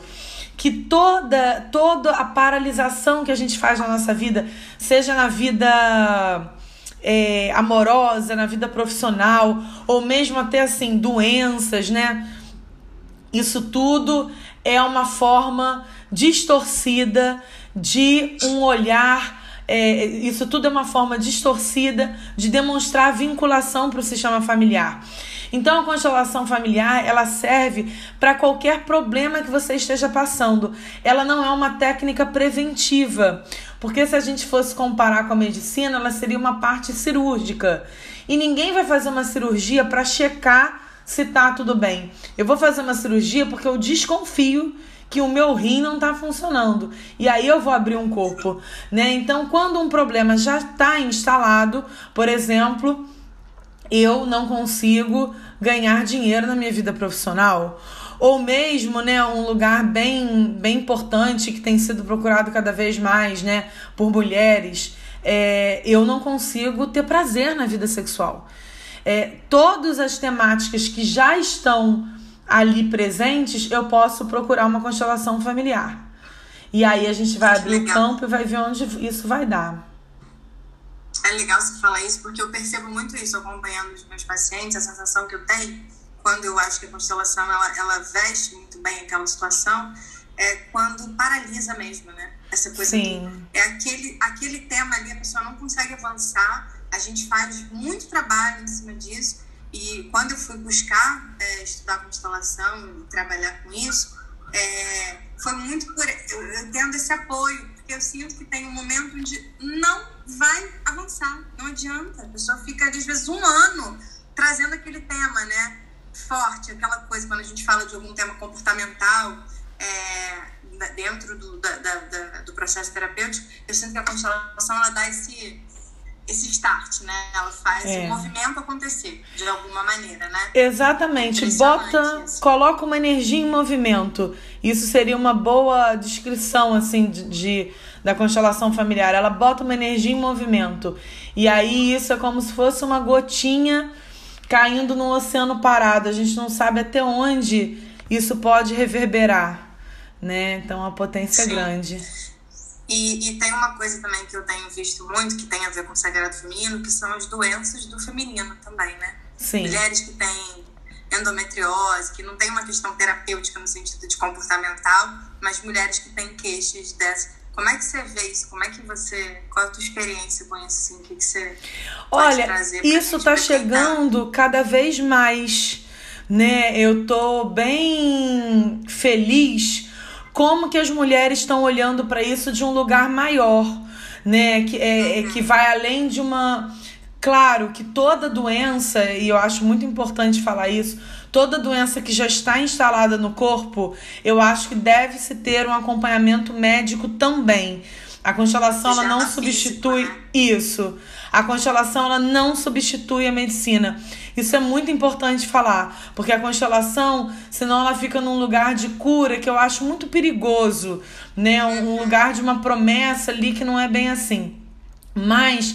Que toda toda a paralisação que a gente faz na nossa vida, seja na vida é, amorosa, na vida profissional, ou mesmo até assim, doenças, né? Isso tudo é uma forma distorcida de um olhar. É, isso tudo é uma forma distorcida de demonstrar vinculação para o sistema familiar. Então a constelação familiar, ela serve para qualquer problema que você esteja passando. Ela não é uma técnica preventiva, porque se a gente fosse comparar com a medicina, ela seria uma parte cirúrgica. E ninguém vai fazer uma cirurgia para checar se tá tudo bem. Eu vou fazer uma cirurgia porque eu desconfio que o meu rim não está funcionando. E aí eu vou abrir um corpo, né? Então, quando um problema já está instalado, por exemplo, eu não consigo ganhar dinheiro na minha vida profissional ou mesmo, né, um lugar bem, bem importante que tem sido procurado cada vez mais, né, por mulheres, é, eu não consigo ter prazer na vida sexual. É, todas as temáticas que já estão ali presentes, eu posso procurar uma constelação familiar. E aí a gente vai abrir o campo e vai ver onde isso vai dar. É legal você falar isso, porque eu percebo muito isso acompanhando os meus pacientes, a sensação que eu tenho quando eu acho que a constelação ela, ela veste muito bem aquela situação, é quando paralisa mesmo, né? Essa coisa. Sim. é aquele, aquele tema ali, a pessoa não consegue avançar, a gente faz muito trabalho em cima disso, e quando eu fui buscar é, estudar constelação, trabalhar com isso, é, foi muito por eu, eu tendo esse apoio, porque eu sinto que tem um momento onde não vai avançar. Não adianta. A pessoa fica, às vezes, um ano trazendo aquele tema, né? Forte, aquela coisa, quando a gente fala de algum tema comportamental, é, dentro do, da, da, da, do processo terapêutico, eu sinto que a constelação ela dá esse, esse start, né? Ela faz é. o movimento acontecer de alguma maneira, né? Exatamente. Bota, isso. coloca uma energia em movimento. Isso seria uma boa descrição assim de, de, da constelação familiar. Ela bota uma energia em movimento. E aí isso é como se fosse uma gotinha caindo no oceano parado. A gente não sabe até onde isso pode reverberar, né? Então a potência é Sim. é grande. E, e, tem uma coisa também que eu tenho visto muito, que tem a ver com o sagrado feminino, que são as doenças do feminino também, né? Sim. Mulheres que têm endometriose, que não tem uma questão terapêutica no sentido de comportamental, mas mulheres que têm queixas dessas. Como é que você vê isso? Como é que você. Qual a tua experiência com isso? Assim? O que, que você Olha, isso está chegando cada vez mais. Né? Eu tô bem feliz como que as mulheres estão olhando para isso de um lugar maior, né? Que, é, é, que vai além de uma. Claro que toda doença, e eu acho muito importante falar isso, toda doença que já está instalada no corpo, eu acho que deve-se ter um acompanhamento médico também. A constelação ela não substitui né? isso. A constelação ela não substitui a medicina. Isso é muito importante falar, porque a constelação, senão ela fica num lugar de cura que eu acho muito perigoso, né? Um lugar de uma promessa ali que não é bem assim. Mas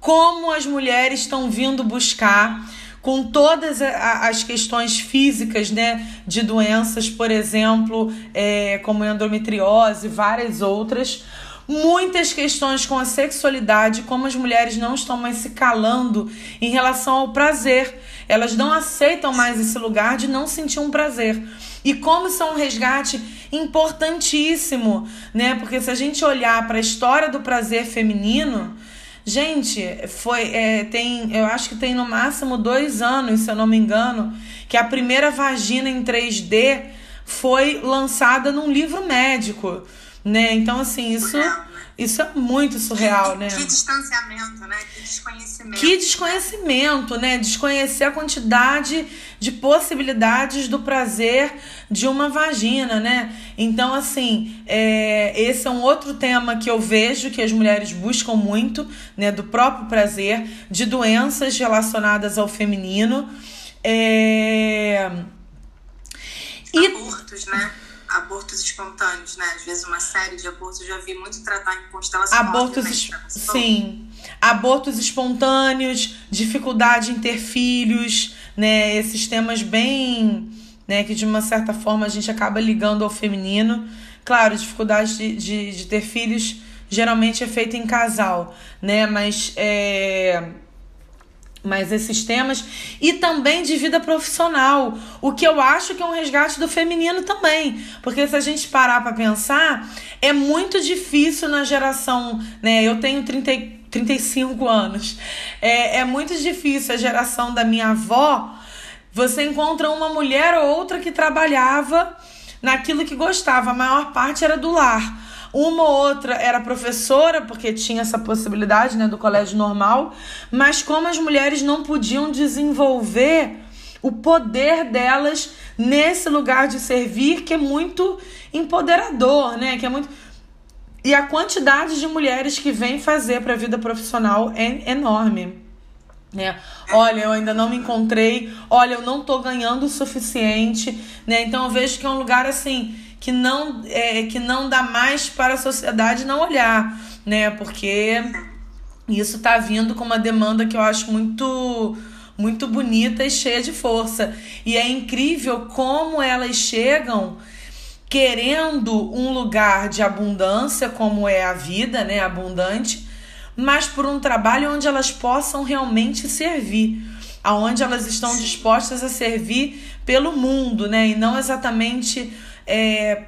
como as mulheres estão vindo buscar com todas as questões físicas, né, de doenças, por exemplo, é, como endometriose, várias outras, muitas questões com a sexualidade, como as mulheres não estão mais se calando em relação ao prazer. Elas não aceitam mais esse lugar de não sentir um prazer. E como isso é um resgate importantíssimo, né? Porque se a gente olhar para a história do prazer feminino, gente, foi é, tem, eu acho que tem no máximo dois anos, se eu não me engano, que a primeira vagina em 3D foi lançada num livro médico né? Então, assim, isso, isso é muito surreal, que, né? Que distanciamento, né? Que desconhecimento. Que desconhecimento, né? Desconhecer a quantidade de possibilidades do prazer de uma vagina, né? Então, assim, é, esse é um outro tema que eu vejo que as mulheres buscam muito, né? Do próprio prazer, de doenças relacionadas ao feminino. É... E... Abortos, né? Abortos espontâneos, né? Às vezes uma série de abortos eu já vi muito tratar em constelação. Abortos, es... sim. Abortos espontâneos, dificuldade em ter filhos, né? Esses temas bem, né? Que de uma certa forma a gente acaba ligando ao feminino. Claro, dificuldade de, de, de ter filhos geralmente é feita em casal, né? Mas é mas esses temas e também de vida profissional, o que eu acho que é um resgate do feminino também, porque se a gente parar para pensar, é muito difícil na geração, né? Eu tenho 30, 35 anos, é, é muito difícil a geração da minha avó. Você encontra uma mulher ou outra que trabalhava naquilo que gostava, a maior parte era do lar. Uma ou outra era professora, porque tinha essa possibilidade né, do colégio normal, mas como as mulheres não podiam desenvolver o poder delas nesse lugar de servir, que é muito empoderador, né? Que é muito. E a quantidade de mulheres que vêm fazer para a vida profissional é enorme. Né? Olha, eu ainda não me encontrei, olha, eu não tô ganhando o suficiente, né? Então eu vejo que é um lugar assim que não, é, que não dá mais para a sociedade não olhar, né? Porque isso está vindo com uma demanda que eu acho muito muito bonita e cheia de força. E é incrível como elas chegam querendo um lugar de abundância, como é a vida, né, abundante, mas por um trabalho onde elas possam realmente servir, aonde elas estão dispostas a servir pelo mundo, né, e não exatamente é,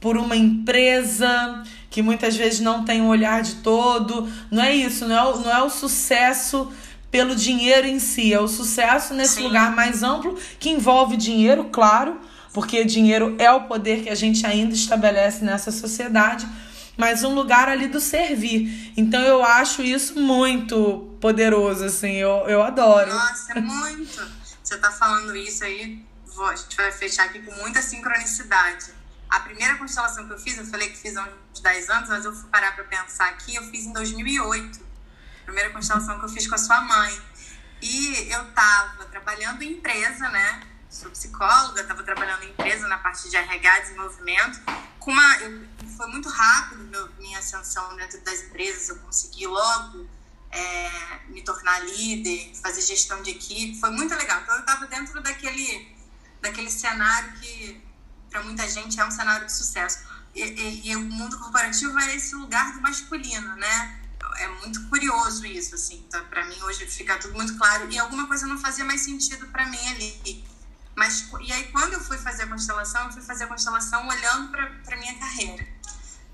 por uma empresa que muitas vezes não tem o um olhar de todo. Não é isso, não é o, não é o sucesso pelo dinheiro em si, é o sucesso nesse Sim. lugar mais amplo que envolve dinheiro, claro, porque dinheiro é o poder que a gente ainda estabelece nessa sociedade, mas um lugar ali do servir. Então eu acho isso muito poderoso, assim, eu, eu adoro. Nossa, é muito. Você tá falando isso aí, a gente vai fechar aqui com muita sincronicidade. A primeira constelação que eu fiz, eu falei que fiz há uns 10 anos, mas eu fui parar para pensar aqui, eu fiz em 2008. primeira constelação que eu fiz com a sua mãe. E eu estava trabalhando em empresa, né? Sou psicóloga, estava trabalhando em empresa na parte de RH, desenvolvimento. Com uma, eu, foi muito rápido meu, minha ascensão dentro das empresas, eu consegui logo é, me tornar líder, fazer gestão de equipe, foi muito legal. Então eu estava dentro daquele, daquele cenário que para muita gente é um cenário de sucesso. E, e, e, o mundo corporativo é esse lugar do masculino, né? É muito curioso isso, assim. Então, para mim hoje fica tudo muito claro e alguma coisa não fazia mais sentido para mim ali. Mas e aí quando eu fui fazer a constelação, eu fui fazer a constelação olhando para minha carreira,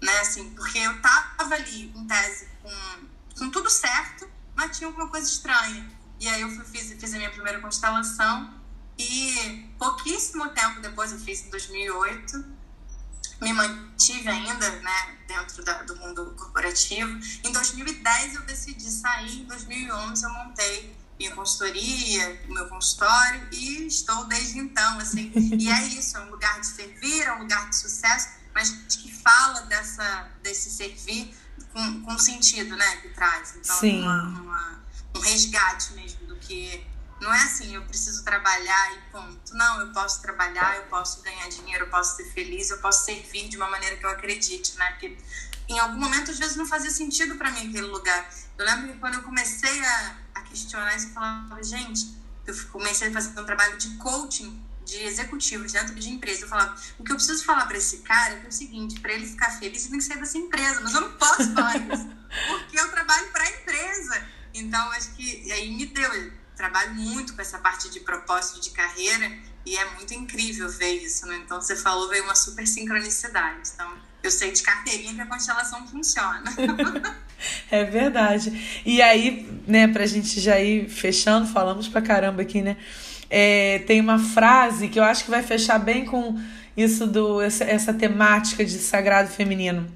né? Assim, porque eu tava ali em tese com com tudo certo, mas tinha alguma coisa estranha. E aí eu fui, fiz, fiz a minha primeira constelação e pouquíssimo tempo depois, eu fiz em 2008, me mantive ainda né, dentro da, do mundo corporativo. Em 2010 eu decidi sair, em 2011 eu montei minha consultoria, o meu consultório e estou desde então, assim. E é isso, é um lugar de servir, é um lugar de sucesso, mas que fala dessa, desse servir com, com sentido, né, que traz. Então, Sim. Uma, uma, um resgate mesmo do que não é assim, eu preciso trabalhar e ponto. Não, eu posso trabalhar, eu posso ganhar dinheiro, eu posso ser feliz, eu posso servir de uma maneira que eu acredite, né? Porque em algum momento, às vezes, não fazia sentido para mim aquele lugar. Eu lembro que quando eu comecei a, a questionar isso, eu falava, gente, eu comecei a fazer um trabalho de coaching de executivos dentro de empresa. Eu falava, o que eu preciso falar para esse cara é, é o seguinte, para ele ficar feliz, ele tem que sair dessa empresa. Mas eu não posso falar isso, porque eu trabalho para a empresa. Então, acho que aí me deu. Trabalho muito com essa parte de propósito de carreira e é muito incrível ver isso. Né? Então, você falou, veio uma super sincronicidade. Então, eu sei de carteirinha que a constelação funciona. é verdade. E aí, né, pra gente já ir fechando, falamos pra caramba aqui, né? é, tem uma frase que eu acho que vai fechar bem com isso do essa, essa temática de sagrado feminino.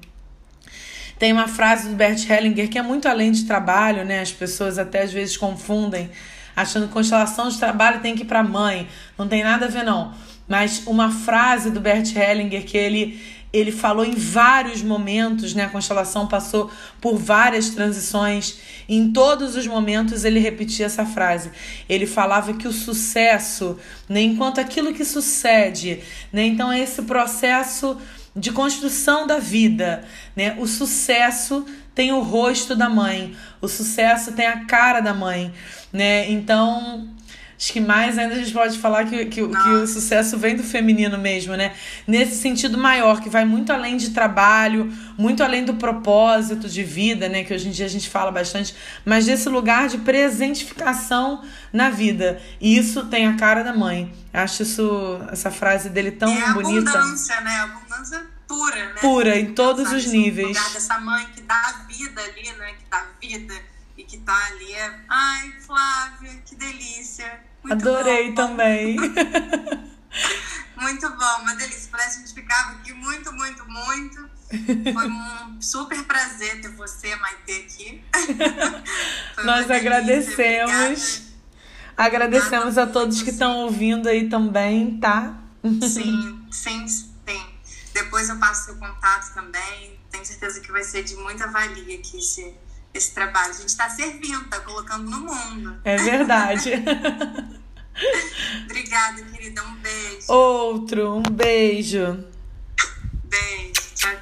Tem uma frase do Bert Hellinger que é muito além de trabalho, né? As pessoas até às vezes confundem, achando que constelação de trabalho tem que ir para mãe. Não tem nada a ver não. Mas uma frase do Bert Hellinger que ele ele falou em vários momentos, né? A constelação passou por várias transições. Em todos os momentos ele repetia essa frase. Ele falava que o sucesso, né, enquanto aquilo que sucede, né, então é esse processo de construção da vida, né? O sucesso tem o rosto da mãe, o sucesso tem a cara da mãe, né? Então, Acho que mais ainda a gente pode falar que, que, que, o sucesso vem do feminino mesmo, né? Nesse sentido maior, que vai muito além de trabalho, muito além do propósito de vida, né? Que hoje em dia a gente fala bastante, mas desse lugar de presentificação na vida. E isso tem a cara da mãe. Acho isso, essa frase dele tão é bonita. Abundância, né? Abundância pura, né? Pura, em todos os níveis. lugar dessa mãe que dá vida ali, né? Que dá vida e que tá ali. É... Ai, Flávia, que delícia muito Adorei bom. também. muito bom, uma delícia. Se pudesse, a gente ficava aqui muito, muito, muito. Foi um super prazer ter você, Maite, aqui. Nós agradecemos. Agradecemos a todos que estão ouvindo aí também, tá? Sim, sim. Depois eu passo seu contato também. Tenho certeza que vai ser de muita valia aqui esse, esse trabalho. A gente está servindo, está colocando no mundo. É verdade. Obrigada, querida. Um beijo. Outro, um beijo. Beijo. Tchau, tchau.